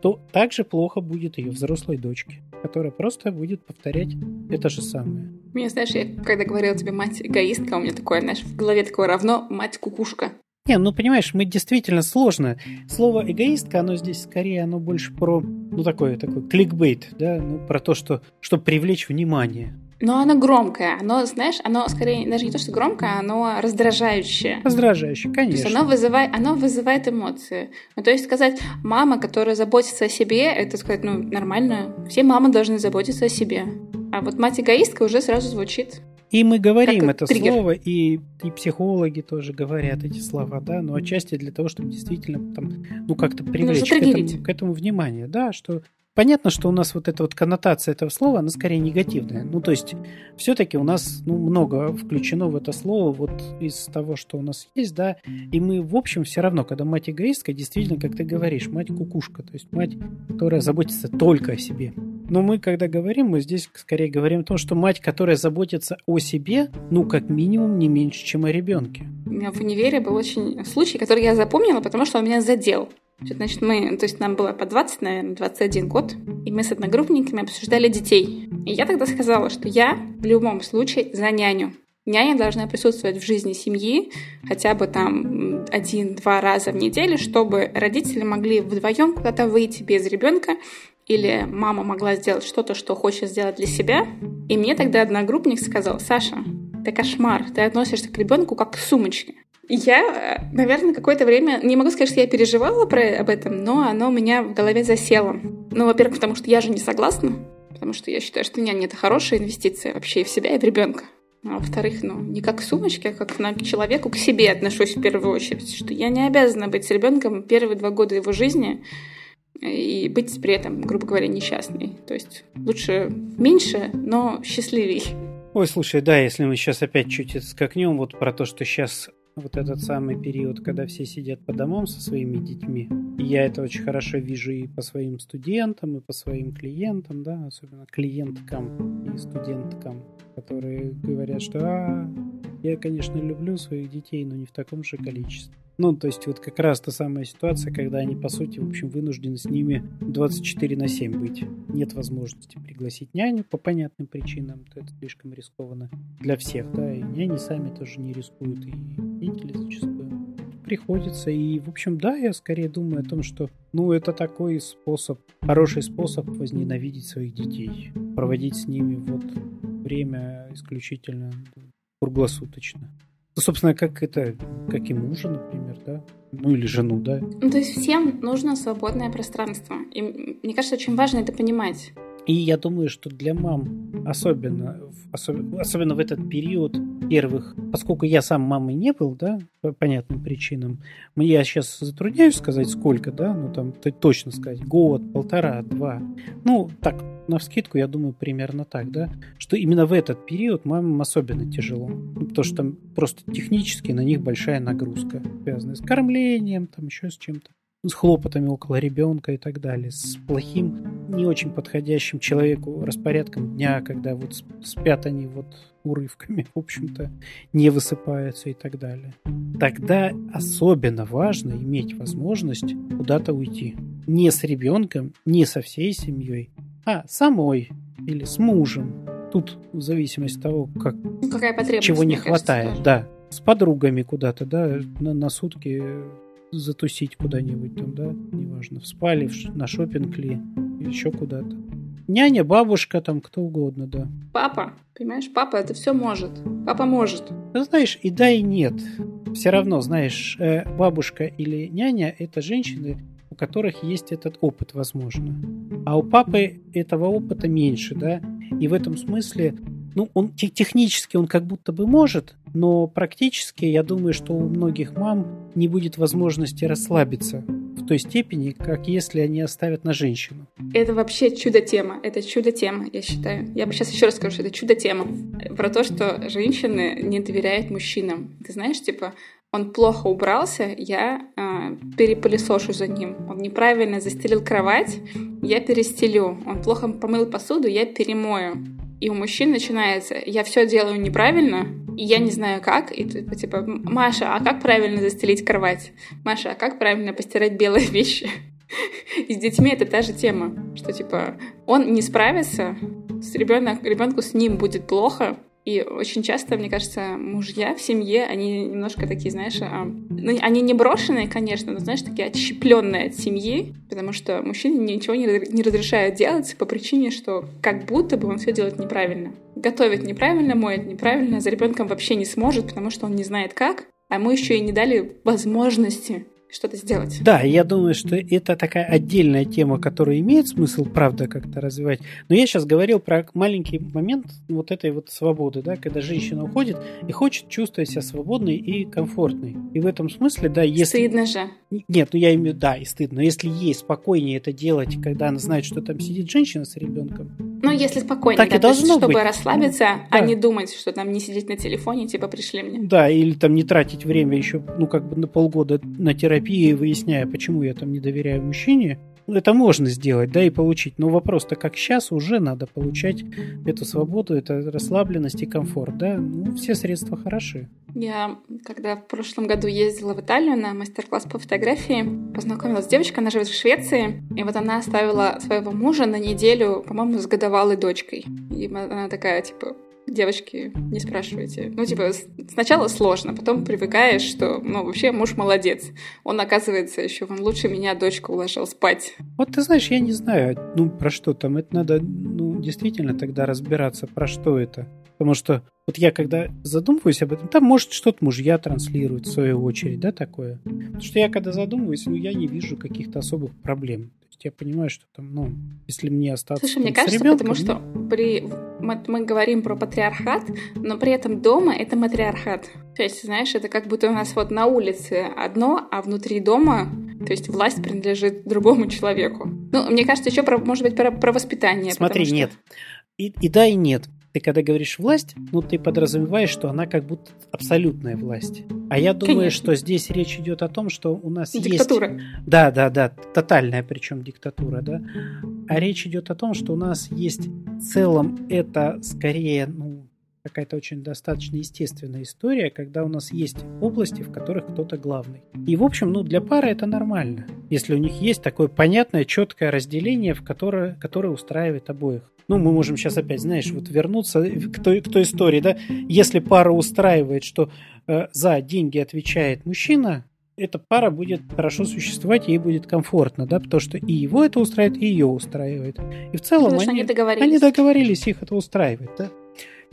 то также плохо будет ее взрослой дочке, которая просто будет повторять это же самое. Мне, знаешь, я когда говорила тебе мать эгоистка, у меня такое, знаешь, в голове такое равно мать кукушка. Не, ну понимаешь, мы действительно сложно. Слово эгоистка, оно здесь скорее, оно больше про, ну такой, такой кликбейт, да, ну про то, что, чтобы привлечь внимание. Но оно громкое, оно, знаешь, оно скорее даже не то, что громкое, оно раздражающее. Раздражающее, конечно. То есть оно вызывает, оно вызывает эмоции. Ну, то есть сказать, мама, которая заботится о себе, это сказать, ну, нормально. Все мамы должны заботиться о себе. А вот мать-эгоистка уже сразу звучит и мы говорим как это триггер. слово, и, и психологи тоже говорят эти слова, да, но отчасти для того, чтобы действительно там, ну, как-то привлечь к этому, к этому внимание, да, что Понятно, что у нас вот эта вот коннотация этого слова, она скорее негативная. Ну, то есть, все-таки у нас ну, много включено в это слово вот из того, что у нас есть, да, и мы, в общем, все равно, когда мать эгоистка, действительно, как ты говоришь, мать кукушка, то есть мать, которая заботится только о себе. Но мы, когда говорим, мы здесь скорее говорим о том, что мать, которая заботится о себе, ну, как минимум, не меньше, чем о ребенке. У меня в универе был очень случай, который я запомнила, потому что он меня задел. Значит, мы, то есть нам было по 20, наверное, 21 год, и мы с одногруппниками обсуждали детей. И я тогда сказала, что я в любом случае за няню. Няня должна присутствовать в жизни семьи хотя бы там один-два раза в неделю, чтобы родители могли вдвоем куда-то выйти без ребенка, или мама могла сделать что-то, что хочет сделать для себя. И мне тогда одногруппник сказал, Саша, ты кошмар, ты относишься к ребенку как к сумочке. Я, наверное, какое-то время, не могу сказать, что я переживала про, об этом, но оно у меня в голове засело. Ну, во-первых, потому что я же не согласна, потому что я считаю, что няня — это хорошая инвестиция вообще и в себя, и в ребенка. А во-вторых, ну, не как к сумочке, а как к человеку, к себе отношусь в первую очередь, что я не обязана быть с ребенком первые два года его жизни и быть при этом, грубо говоря, несчастной. То есть лучше меньше, но счастливей. Ой, слушай, да, если мы сейчас опять чуть скакнем вот про то, что сейчас вот этот самый период, когда все сидят по домам со своими детьми. И я это очень хорошо вижу и по своим студентам, и по своим клиентам, да, особенно клиенткам и студенткам, которые говорят, что а, я, конечно, люблю своих детей, но не в таком же количестве. Ну, то есть вот как раз та самая ситуация, когда они, по сути, в общем, вынуждены с ними 24 на 7 быть. Нет возможности пригласить няню по понятным причинам, то это слишком рискованно для всех, да, и няни сами тоже не рискуют, и родители зачастую приходится. И, в общем, да, я скорее думаю о том, что, ну, это такой способ, хороший способ возненавидеть своих детей, проводить с ними вот время исключительно круглосуточно. Ну, собственно, как это, как и мужа, например, да? Ну, или жену, да? Ну, то есть всем нужно свободное пространство. И мне кажется, очень важно это понимать. И я думаю, что для мам особенно, особенно, в этот период первых, поскольку я сам мамой не был, да, по понятным причинам, я сейчас затрудняюсь сказать сколько, да, ну там точно сказать, год, полтора, два. Ну, так, на вскидку, я думаю, примерно так, да, что именно в этот период мамам особенно тяжело, ну, потому что там просто технически на них большая нагрузка, связанная с кормлением, там еще с чем-то с хлопотами около ребенка и так далее, с плохим не очень подходящим человеку распорядком дня, когда вот спят они вот урывками, в общем-то, не высыпаются и так далее. Тогда особенно важно иметь возможность куда-то уйти. Не с ребенком, не со всей семьей, а самой или с мужем. Тут в зависимости от того, как, Какая чего не хватает. Кажется, да, с подругами куда-то, да, на, на сутки затусить куда-нибудь там, да, неважно, в спале, в, на шопинг ли, еще куда-то. Няня, бабушка, там, кто угодно, да. Папа, понимаешь, папа это все может. Папа может. Ну, знаешь, и да, и нет. Все равно, знаешь, э, бабушка или няня – это женщины, у которых есть этот опыт, возможно. А у папы этого опыта меньше, да. И в этом смысле ну, он технически он как будто бы может, но практически я думаю, что у многих мам не будет возможности расслабиться в той степени, как если они оставят на женщину. Это вообще чудо-тема. Это чудо-тема, я считаю. Я бы сейчас еще раз скажу, что это чудо-тема. Про то, что женщины не доверяют мужчинам. Ты знаешь, типа, он плохо убрался, я э, перепылесошу за ним. Он неправильно застелил кровать, я перестелю. Он плохо помыл посуду, я перемою и у мужчин начинается «я все делаю неправильно, и я не знаю как», и типа, типа «Маша, а как правильно застелить кровать? Маша, а как правильно постирать белые вещи?» И с детьми это та же тема, что типа он не справится, с ребенок, ребенку с ним будет плохо, и очень часто, мне кажется, мужья в семье, они немножко такие, знаешь, а, ну, они не брошенные, конечно, но, знаешь, такие отщепленные от семьи, потому что мужчине ничего не, не разрешают делать по причине, что как будто бы он все делает неправильно. Готовит неправильно, моет неправильно, за ребенком вообще не сможет, потому что он не знает как, а мы еще и не дали возможности что-то сделать. Да, я думаю, что это такая отдельная тема, которая имеет смысл, правда, как-то развивать. Но я сейчас говорил про маленький момент вот этой вот свободы, да, когда женщина уходит и хочет чувствовать себя свободной и комфортной. И в этом смысле, да, если... Стыдно же. Нет, ну я имею, да, и стыдно. Но если ей спокойнее это делать, когда она знает, что там сидит женщина с ребенком. Ну, если спокойнее, так да, и должно чтобы быть. расслабиться, да. а не думать, что там не сидеть на телефоне, типа пришли мне. Да, или там не тратить время еще, ну, как бы на полгода на терапии, выясняя, почему я там не доверяю мужчине, ну, это можно сделать, да, и получить. Но вопрос-то как сейчас уже надо получать эту свободу, эту расслабленность и комфорт, да. Ну, все средства хороши. Я, когда в прошлом году ездила в Италию на мастер-класс по фотографии, познакомилась с девочкой, она живет в Швеции, и вот она оставила своего мужа на неделю, по-моему, с годовалой дочкой. И она такая, типа, девочки, не спрашивайте. Ну, типа, сначала сложно, потом привыкаешь, что, ну, вообще муж молодец. Он, оказывается, еще он лучше меня дочку уложил спать. Вот ты знаешь, я не знаю, ну, про что там. Это надо, ну, действительно тогда разбираться, про что это. Потому что вот я когда задумываюсь об этом, там может что-то мужья транслируют в свою очередь, да, такое. Потому что я когда задумываюсь, ну, я не вижу каких-то особых проблем есть я понимаю, что там, ну, если мне остаться Слушай, мне кажется, ребенком, потому что ну... при мы, мы говорим про патриархат, но при этом дома это матриархат. То есть, знаешь, это как будто у нас вот на улице одно, а внутри дома, то есть власть принадлежит другому человеку. Ну, мне кажется, еще про, может быть про, про воспитание. Смотри, что... нет. И, и да, и нет ты когда говоришь власть, ну ты подразумеваешь, что она как будто абсолютная власть. А я думаю, Конечно. что здесь речь идет о том, что у нас диктатура. есть... Да, да, да, тотальная причем диктатура, да. А речь идет о том, что у нас есть в целом это скорее, ну, какая-то очень достаточно естественная история, когда у нас есть области, в которых кто-то главный. И, в общем, ну, для пары это нормально, если у них есть такое понятное, четкое разделение, в которое, которое устраивает обоих. Ну, мы можем сейчас опять, знаешь, вот вернуться к той, к той истории, да, если пара устраивает, что э, за деньги отвечает мужчина, эта пара будет хорошо существовать, ей будет комфортно, да, потому что и его это устраивает, и ее устраивает. И в целом они, они договорились. они договорились, их это устраивает, да.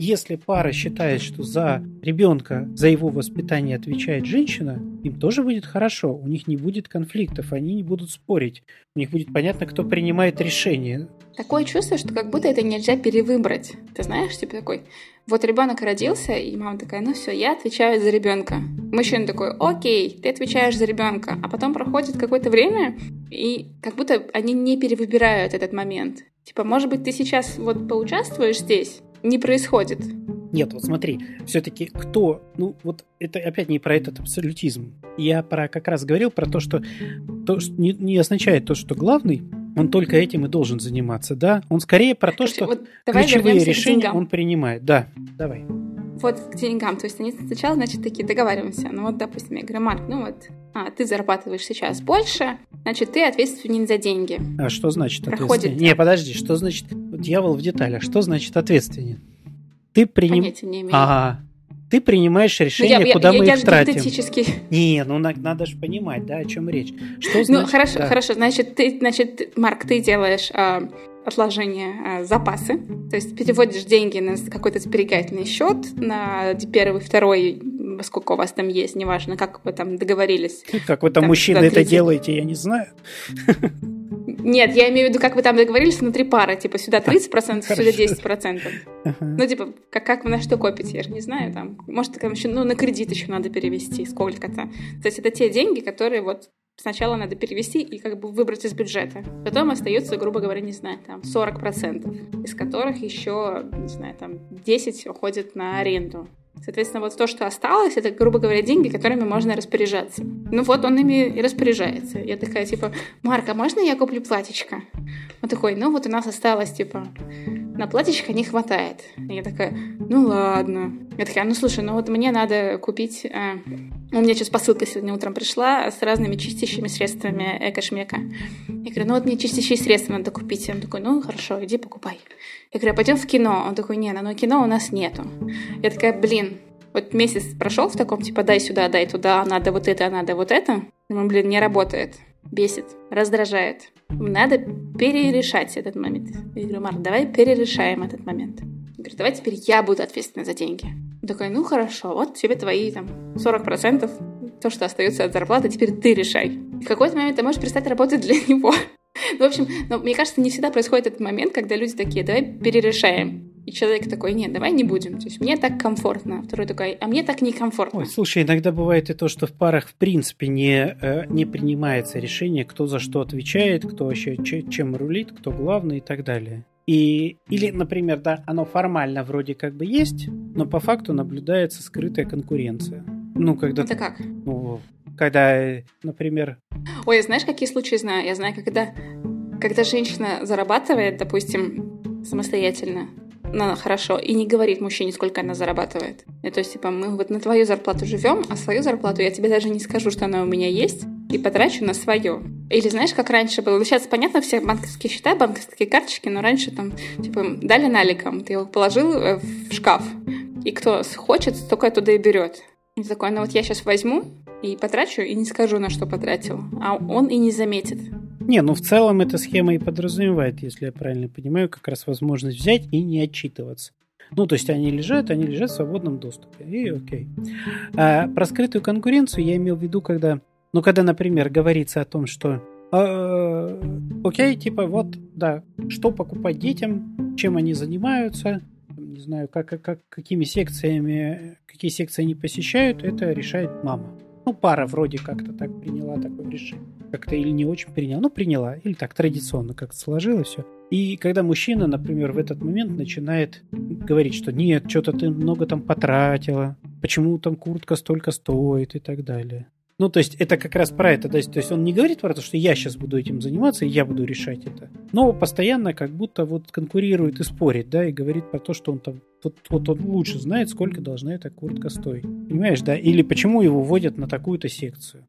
Если пара считает, что за ребенка, за его воспитание отвечает женщина, им тоже будет хорошо, у них не будет конфликтов, они не будут спорить, у них будет понятно, кто принимает решение. Такое чувство, что как будто это нельзя перевыбрать. Ты знаешь, типа такой, вот ребенок родился, и мама такая, ну все, я отвечаю за ребенка. Мужчина такой, окей, ты отвечаешь за ребенка. А потом проходит какое-то время, и как будто они не перевыбирают этот момент. Типа, может быть, ты сейчас вот поучаствуешь здесь, не происходит. Нет, вот смотри, все-таки кто, ну вот это опять не про этот абсолютизм. Я про как раз говорил про то, что то что не, не означает то, что главный он только этим и должен заниматься, да? Он скорее про то, что вот ключевые решения он принимает. Да, давай. Вот к деньгам. То есть они сначала, значит, такие договариваемся. Ну вот, допустим, я говорю, Марк, ну вот, а, ты зарабатываешь сейчас больше, значит, ты ответственен за деньги. А что значит Проходит... ответственен? Не, подожди, что значит... Дьявол в деталях. Что значит ответственен? Ты приним... Понятия не имею. Ага, ты принимаешь решение, ну, я, куда я, мы я, их я тратим. Не, ну надо же понимать, да, о чем речь. Что ну, значит, ну хорошо, да. хорошо. Значит, ты, значит, Марк, ты делаешь э, отложения, э, запасы, то есть переводишь деньги на какой-то сберегательный счет на первый, второй, сколько у вас там есть, неважно, как вы там договорились. Как вы там, там мужчины, это делаете, я не знаю. Нет, я имею в виду, как вы там договорились внутри пары, типа сюда 30%, сюда 10%. Ну, типа, как, как вы на что копите, я же не знаю, там, может, там еще, ну, на кредит еще надо перевести сколько-то. То есть это те деньги, которые вот сначала надо перевести и как бы выбрать из бюджета. Потом остается, грубо говоря, не знаю, там 40%, из которых еще, не знаю, там 10 уходит на аренду. Соответственно, вот то, что осталось, это, грубо говоря, деньги, которыми можно распоряжаться. Ну вот он ими и распоряжается. Я такая, типа, Марк, а можно я куплю платьечко? Он такой, ну вот у нас осталось, типа, на платьечко не хватает. И я такая, ну ладно. Я такая, ну слушай, ну вот мне надо купить... Э... У меня сейчас посылка сегодня утром пришла с разными чистящими средствами эко-шмека. Я говорю, ну вот мне чистящие средства надо купить. Он такой, ну хорошо, иди покупай. Я говорю, «А пойдем в кино. Он такой, не, ну кино у нас нету. Я такая, блин, вот месяц прошел в таком, типа, дай сюда, дай туда, надо вот это, надо вот это. Думаю, блин, не работает. Бесит, раздражает. Надо перерешать этот момент. Я говорю, Марк, давай перерешаем этот момент. Я говорю, давай теперь я буду ответственна за деньги. Он такой, ну хорошо, вот тебе твои там 40%, то, что остается от зарплаты, теперь ты решай. В какой-то момент ты можешь перестать работать для него. Ну, в общем, но мне кажется, не всегда происходит этот момент, когда люди такие, давай перерешаем. И человек такой, нет, давай не будем. То есть мне так комфортно. Второй такой, а мне так некомфортно. Ой, слушай, иногда бывает и то, что в парах в принципе не, э, не принимается решение, кто за что отвечает, кто вообще чем рулит, кто главный и так далее. И, или, например, да, оно формально вроде как бы есть, но по факту наблюдается скрытая конкуренция. Ну, когда... Это как? Ну, когда, например... Ой, знаешь, какие случаи знаю? Я знаю, когда, когда женщина зарабатывает, допустим, самостоятельно, ну, хорошо, и не говорит мужчине, сколько она зарабатывает. И, то есть, типа, мы вот на твою зарплату живем, а свою зарплату я тебе даже не скажу, что она у меня есть, и потрачу на свое. Или знаешь, как раньше было? Сейчас, понятно, все банковские счета, банковские карточки, но раньше там, типа, дали наликом, ты его положил э, в шкаф, и кто хочет, столько туда и берет. И такой, ну вот я сейчас возьму и потрачу, и не скажу, на что потратил. А он и не заметит. Не, ну в целом эта схема и подразумевает, если я правильно понимаю, как раз возможность взять и не отчитываться. Ну, то есть они лежат, они лежат в свободном доступе. И окей. А, про скрытую конкуренцию я имел в виду, когда, ну, когда, например, говорится о том, что э, окей, типа, вот, да, что покупать детям, чем они занимаются, не знаю, как, как, какими секциями, какие секции они посещают, это решает мама. Ну, пара вроде как-то так приняла такое решение. Как-то или не очень приняла. Ну, приняла. Или так традиционно как-то сложилось все. И когда мужчина, например, в этот момент начинает говорить, что нет, что-то ты много там потратила, почему там куртка столько стоит и так далее. Ну, то есть это как раз про это. То есть, то есть он не говорит про то, что я сейчас буду этим заниматься, и я буду решать это. Но постоянно как будто вот конкурирует и спорит, да, и говорит про то, что он там вот, вот он лучше знает, сколько должна эта куртка стоить. Понимаешь, да? Или почему его вводят на такую-то секцию.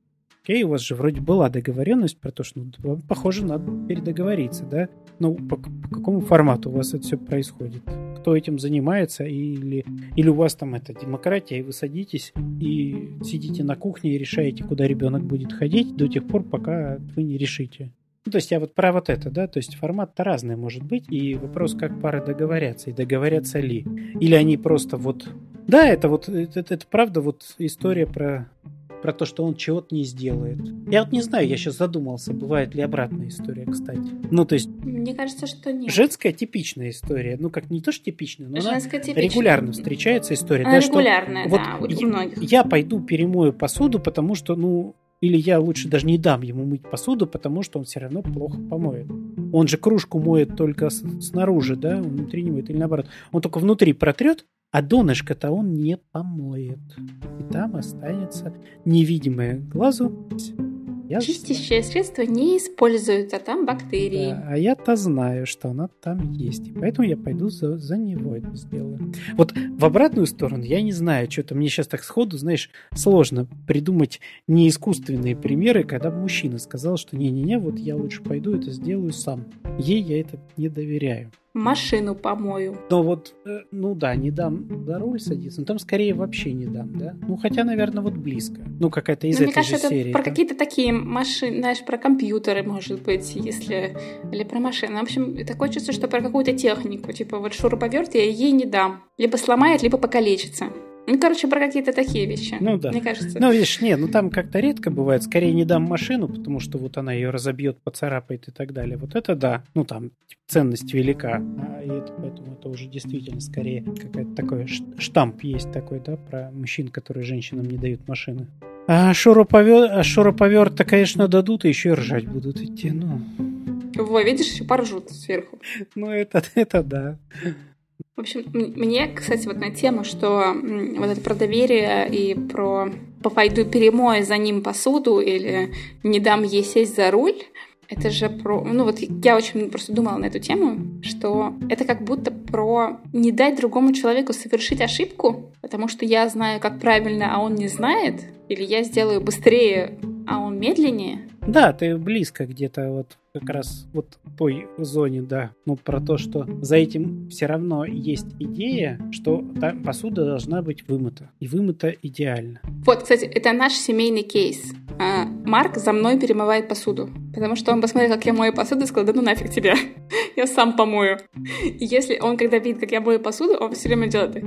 Окей, у вас же вроде была договоренность про то, что, ну, похоже, надо передоговориться, да? Ну, по, по какому формату у вас это все происходит? Кто этим занимается? Или, или у вас там это демократия, и вы садитесь и сидите на кухне и решаете, куда ребенок будет ходить до тех пор, пока вы не решите. Ну, то есть я вот про вот это, да, то есть формат-то разный может быть, и вопрос, как пары договорятся, и договорятся ли. Или они просто вот... Да, это вот, это, это, это правда вот история про про то, что он чего-то не сделает. Я вот не знаю, я сейчас задумался, бывает ли обратная история, кстати. Ну, то есть... Мне кажется, что нет. Женская типичная история. Ну, как не то, что типичная, но Женская она типичная. регулярно встречается история. Она да, регулярная, что, да, вот у многих. Я пойду перемою посуду, потому что, ну, или я лучше даже не дам ему мыть посуду, потому что он все равно плохо помоет. Он же кружку моет только снаружи, да, внутри не моет, или наоборот. Он только внутри протрет, а донышко-то он не помоет. И там останется невидимое глазу Я Чистящее средство не используют, а там бактерии. Да, а я-то знаю, что она там есть. И поэтому я пойду за, за него это сделаю. Вот в обратную сторону я не знаю, что-то мне сейчас так сходу, знаешь, сложно придумать неискусственные примеры, когда мужчина сказал, что не-не-не, вот я лучше пойду это сделаю сам. Ей я это не доверяю машину помою. Но вот, э, ну да, не дам за руль садиться, но там скорее вообще не дам, да? Ну, хотя, наверное, вот близко. Ну, какая-то из но этой мне кажется, же это серии. про да? какие-то такие машины, знаешь, про компьютеры, может быть, если... Или про машины. В общем, такое чувство, что про какую-то технику. Типа вот шуруповерт я ей не дам. Либо сломает, либо покалечится. Ну, короче, про какие-то такие вещи. Ну да. Мне кажется. Ну, видишь, не, ну там как-то редко бывает. Скорее не дам машину, потому что вот она ее разобьет, поцарапает и так далее. Вот это да. Ну, там ценность велика. А, и это, поэтому это уже действительно скорее какая-то такой штамп есть такой, да, про мужчин, которые женщинам не дают машины. А шуруповерт, а шуруповерт-то, конечно, дадут, и еще и ржать будут идти. Ну, Во, видишь, еще поржут сверху. ну это, это да. В общем, мне, кстати, вот на тему, что вот это про доверие и про пойду перемою за ним посуду или не дам ей сесть за руль, это же про... Ну вот я очень просто думала на эту тему, что это как будто про не дать другому человеку совершить ошибку, потому что я знаю, как правильно, а он не знает, или я сделаю быстрее, а он медленнее. Да, ты близко где-то вот как раз вот той зоне, да. Ну, про то, что за этим все равно есть идея, что та посуда должна быть вымыта. И вымыта идеально. Вот, кстати, это наш семейный кейс. А, Марк за мной перемывает посуду. Потому что он посмотрел, как я мою посуду, и сказал, да ну нафиг тебя, я сам помою. И если он, когда видит, как я мою посуду, он все время делает.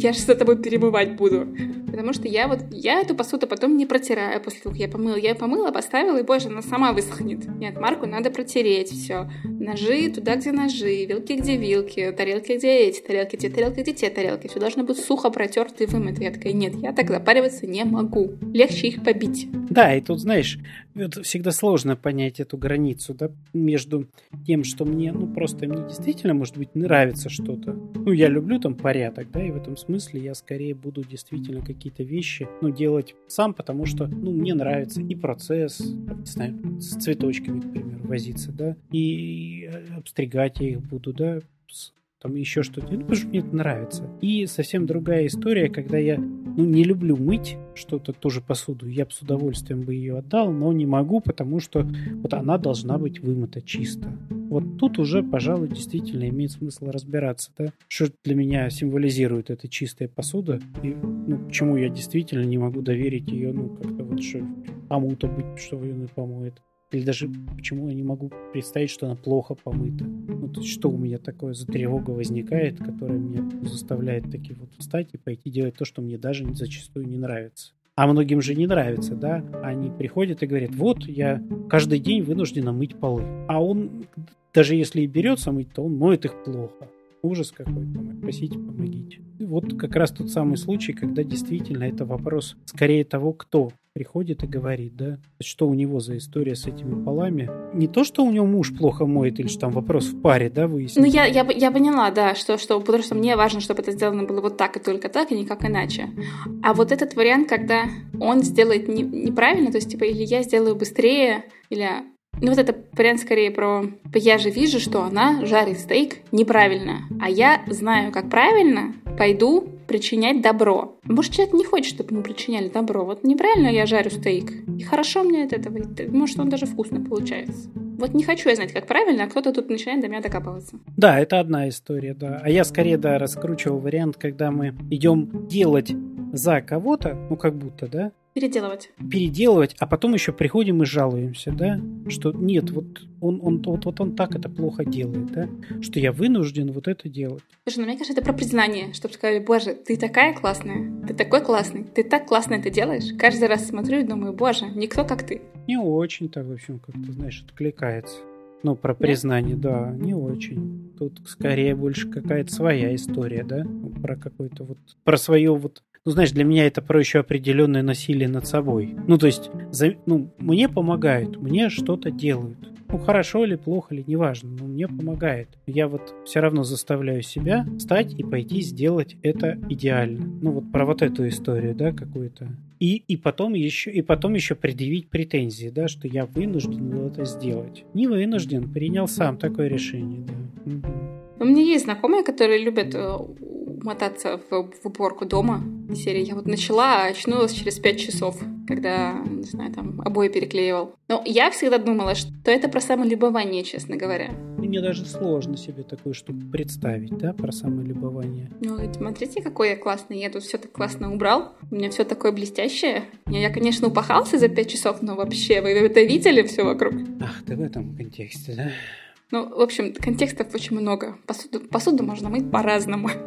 Я же за тобой перемывать буду. Потому что я вот, я эту посуду потом не протираю после того, как я помыла. Я помыла, поставила, и боже, она сама высохнет. Нет, Марку надо протереть все. Ножи туда, где ножи, вилки, где вилки, тарелки, где эти тарелки, те тарелки, где те тарелки. Все должно быть сухо протерто и вымыто. Я такая, нет, я так запариваться не могу. Легче их побить. Да, и тут, знаешь, это всегда сложно понять эту границу, да, между тем, что мне, ну, просто мне действительно, может быть, нравится что-то. Ну, я люблю там порядок, да, и в этом смысле я скорее буду действительно какие-то вещи, ну, делать сам, потому что, ну, мне нравится и процесс, не знаю, с цветочками, к примеру, возиться, да, и обстригать я их буду, да, с- там еще что-то, ну, потому что мне это нравится. И совсем другая история, когда я ну, не люблю мыть что-то, тоже посуду. Я бы с удовольствием бы ее отдал, но не могу, потому что вот она должна быть вымыта чисто. Вот тут уже, пожалуй, действительно имеет смысл разбираться, да, что для меня символизирует эта чистая посуда, и ну, почему я действительно не могу доверить ее, ну, как-то вот, что кому-то быть, что ее помоет. Или даже почему я не могу представить, что она плохо помыта. Ну, то есть, что у меня такое за тревога возникает, которая меня заставляет таки вот встать и пойти делать то, что мне даже зачастую не нравится. А многим же не нравится, да? Они приходят и говорят, вот, я каждый день вынуждена мыть полы. А он, даже если и берется мыть, то он моет их плохо. Ужас какой. Просите, помогите. Вот как раз тот самый случай, когда действительно это вопрос скорее того, кто приходит и говорит, да, что у него за история с этими полами. Не то, что у него муж плохо моет, или что там вопрос в паре, да, выяснить. Ну, я, я, я поняла, да, что, что, потому что мне важно, чтобы это сделано было вот так и только так, и никак иначе. А вот этот вариант, когда он сделает не, неправильно, то есть, типа, или я сделаю быстрее, или... Ну, вот это вариант скорее про... Я же вижу, что она жарит стейк неправильно, а я знаю, как правильно, пойду причинять добро. Может, человек не хочет, чтобы ему причиняли добро. Вот неправильно я жарю стейк. И хорошо мне от этого. Может, он даже вкусно получается. Вот не хочу я знать, как правильно, а кто-то тут начинает до меня докапываться. Да, это одна история, да. А я скорее, да, раскручивал вариант, когда мы идем делать за кого-то, ну, как будто, да, Переделывать. переделывать, а потом еще приходим и жалуемся, да, что нет, вот он, он, вот, вот он так это плохо делает, да, что я вынужден вот это делать. Слушай, ну мне кажется, это про признание, чтобы сказали, боже, ты такая классная, ты такой классный, ты так классно это делаешь. Каждый раз смотрю и думаю, боже, никто как ты. Не очень-то, в общем, как-то, знаешь, откликается. Ну, про признание, да, не очень. Тут скорее больше какая-то своя история, да, про какой-то вот, про свое вот ну, знаешь, для меня это про еще определенное насилие над собой. Ну, то есть, за, ну, мне помогают, мне что-то делают. Ну, хорошо или плохо или неважно, но мне помогает. Я вот все равно заставляю себя встать и пойти сделать это идеально. Ну, вот про вот эту историю, да, какую-то. И, и, потом еще, и потом еще предъявить претензии, да, что я вынужден был это сделать. Не вынужден, принял сам такое решение, да. У меня есть знакомые, которые любят э, мотаться в, в уборку дома. Серии я вот начала, а очнулась через пять часов, когда, не знаю, там обои переклеивал. Но я всегда думала, что это про самолюбование, честно говоря. Мне даже сложно себе такую штуку представить, да, про самолюбование. Ну, смотрите, какой я классный. Я тут все так классно убрал. У меня все такое блестящее. Я, конечно, упахался за пять часов, но вообще, вы это видели все вокруг? Ах, ты в этом контексте, да? Ну, в общем, контекстов очень много. Посуду, посуду можно мыть по-разному.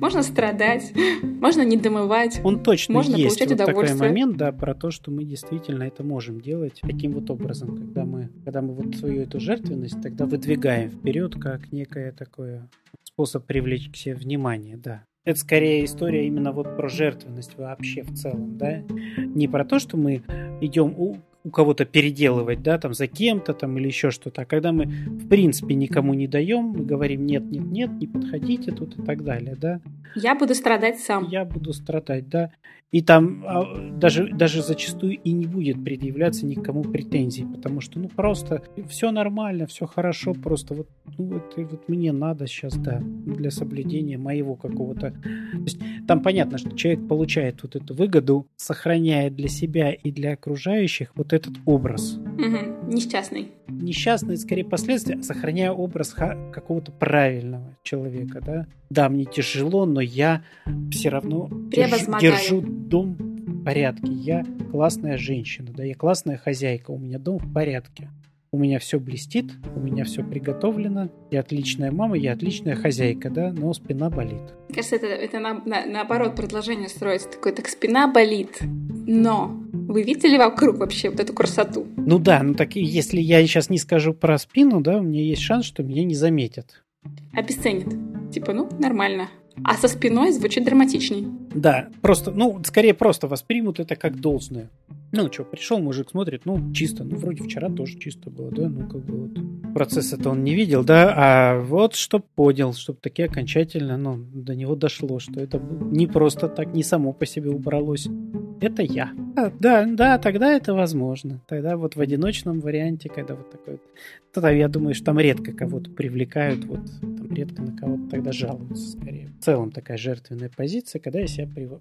Можно страдать, можно не домывать. Он точно можно есть получать вот удовольствие. такой момент, да, про то, что мы действительно это можем делать таким вот образом, когда мы, когда мы вот свою эту жертвенность тогда выдвигаем вперед как некое такое способ привлечь к себе внимание, да. Это скорее история именно вот про жертвенность вообще в целом, да. Не про то, что мы идем у кого-то переделывать, да, там за кем-то там или еще что-то. А когда мы в принципе никому не даем, мы говорим нет, нет, нет, не подходите тут и так далее, да. Я буду страдать сам. Я буду страдать, да. И там а, даже, даже зачастую и не будет предъявляться никому претензий, потому что, ну, просто все нормально, все хорошо, просто вот, ну, это вот мне надо сейчас, да, для соблюдения моего какого-то... То есть там понятно, что человек получает вот эту выгоду, сохраняя для себя и для окружающих вот этот образ. Угу. Несчастный. Несчастный, скорее, последствия, сохраняя образ какого-то правильного человека, да. Да, мне тяжело, но я все равно держу, держу дом в порядке. Я классная женщина, да, я классная хозяйка, у меня дом в порядке. У меня все блестит, у меня все приготовлено. Я отличная мама, я отличная хозяйка, да, но спина болит. Мне кажется, это, это на, на, наоборот предложение строится. Такое, так спина болит, но вы видели вокруг вообще вот эту красоту? Ну да, ну так если я сейчас не скажу про спину, да, у меня есть шанс, что меня не заметят. Обесценят. Типа, ну, нормально. А со спиной звучит драматичней. Да, просто, ну, скорее просто воспримут это как должное. Ну, что, пришел мужик, смотрит, ну, чисто. Ну, вроде вчера тоже чисто было, да? Ну, как бы вот процесс это он не видел, да? А вот чтоб понял, чтобы таки окончательно, ну, до него дошло, что это не просто так, не само по себе убралось. Это я. А, да, да, тогда это возможно. Тогда вот в одиночном варианте, когда вот такой вот... Тогда я думаю, что там редко кого-то привлекают, вот редко на кого-то тогда жалуются скорее. В целом такая жертвенная позиция, когда я себя привожу,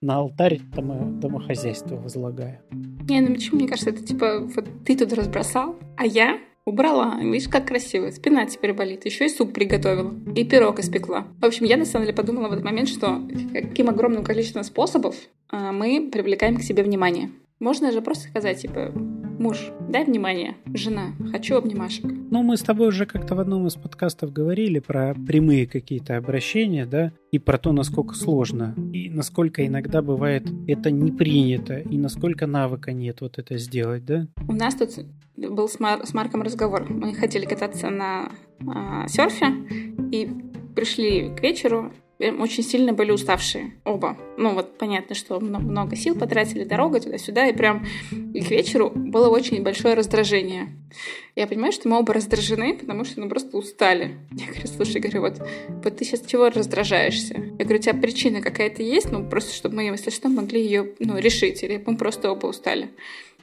на алтарь домо, домохозяйства возлагаю. Не, ну почему, мне кажется, это типа, вот ты тут разбросал, а я убрала. Видишь, как красиво. Спина теперь болит. Еще и суп приготовила. И пирог испекла. В общем, я на самом деле подумала в этот момент, что каким огромным количеством способов а, мы привлекаем к себе внимание. Можно же просто сказать, типа, муж, дай внимание, жена, хочу обнимашек. Ну, мы с тобой уже как-то в одном из подкастов говорили про прямые какие-то обращения, да, и про то, насколько сложно, и насколько иногда бывает это не принято, и насколько навыка нет вот это сделать, да? У нас тут был с, Мар- с Марком разговор. Мы хотели кататься на а, серфе, и пришли к вечеру, очень сильно были уставшие оба. Ну вот понятно, что много сил потратили, дорога туда-сюда, и прям и к вечеру было очень большое раздражение. Я понимаю, что мы оба раздражены, потому что ну просто устали. Я говорю, слушай, говорю, вот, вот ты сейчас чего раздражаешься? Я говорю, у тебя причина какая-то есть, ну просто чтобы мы, если что, могли ее ну, решить, или мы просто оба устали.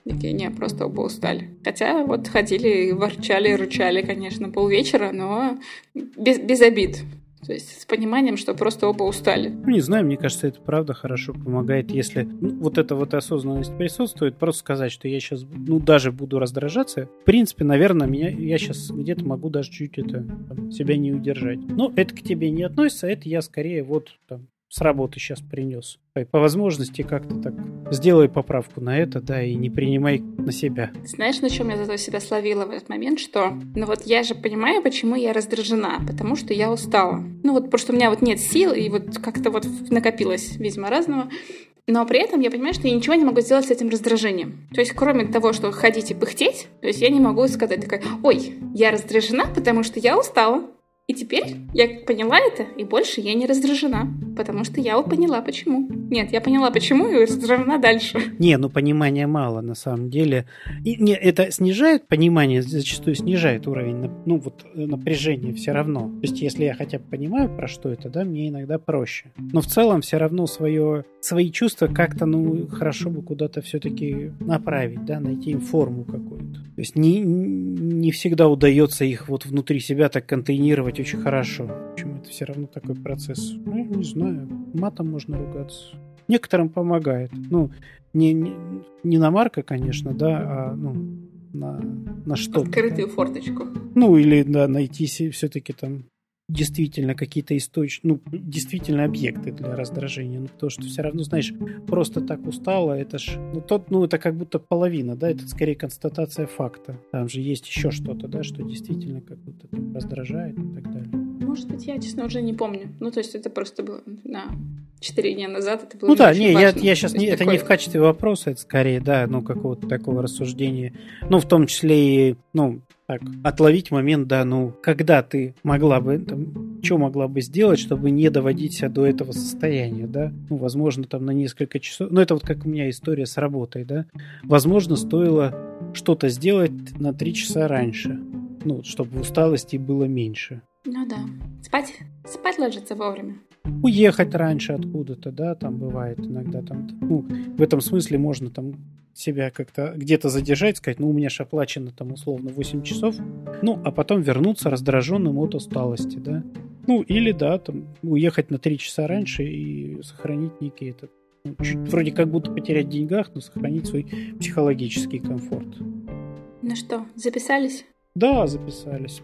Такие, не, просто оба устали. Хотя вот ходили, ворчали, рычали, конечно, полвечера, но без, без обид. То есть с пониманием, что просто оба устали. Ну, не знаю, мне кажется, это правда хорошо помогает, если ну, вот эта вот осознанность присутствует, просто сказать, что я сейчас, ну, даже буду раздражаться. В принципе, наверное, меня, я сейчас где-то могу даже чуть это, там, себя не удержать. Но это к тебе не относится, это я скорее вот там, с работы сейчас принес. По возможности как-то так сделай поправку на это, да, и не принимай на себя. Знаешь, на чем я зато себя словила в этот момент, что, ну вот я же понимаю, почему я раздражена, потому что я устала. Ну вот, что у меня вот нет сил, и вот как-то вот накопилось, видимо, разного. Но при этом я понимаю, что я ничего не могу сделать с этим раздражением. То есть, кроме того, что ходить и пыхтеть, то есть я не могу сказать такая, ой, я раздражена, потому что я устала. И теперь я поняла это, и больше я не раздражена, потому что я поняла почему. Нет, я поняла почему и раздражена дальше. Не, ну понимания мало на самом деле. И, не, это снижает понимание, зачастую снижает уровень ну, вот, напряжения все равно. То есть если я хотя бы понимаю, про что это, да, мне иногда проще. Но в целом все равно свое, свои чувства как-то, ну, хорошо бы куда-то все-таки направить, да, найти им форму какую-то. То есть не, не всегда удается их вот внутри себя так контейнировать очень хорошо. Почему это все равно такой процесс? Ну, не знаю. Матом можно ругаться. Некоторым помогает. Ну, не, не, не на Марка, конечно, да, а ну, на, на что Открытую форточку. Ну, или да, найти все-таки там действительно какие-то источники, ну, действительно объекты для раздражения. Ну, потому что все равно, знаешь, просто так устало, это ж, ну, тот, ну, это как будто половина, да, это скорее констатация факта. Там же есть еще что-то, да, что действительно как будто раздражает и так далее. Может быть, я, честно, уже не помню. Ну, то есть это просто было на четыре дня назад. Это было ну да, не, я, я сейчас То не, это такое- не в качестве вопроса, это скорее, да, ну, какого-то такого рассуждения. Ну, в том числе и, ну, так, отловить момент, да, ну, когда ты могла бы, там, что могла бы сделать, чтобы не доводить себя до этого состояния, да? Ну, возможно, там на несколько часов, ну, это вот как у меня история с работой, да? Возможно, стоило что-то сделать на три часа раньше, ну, чтобы усталости было меньше. Ну да. Спать, спать ложиться вовремя. уехать раньше откуда-то, да, там бывает иногда там, ну, в этом смысле можно там себя как-то где-то задержать, сказать, ну, у меня же оплачено там условно 8 часов, ну, а потом вернуться раздраженным от усталости, да. Ну, или, да, там, уехать на 3 часа раньше и сохранить некий этот, ну, чуть вроде как будто потерять в деньгах, но сохранить свой психологический комфорт. Ну что, записались? Да, записались.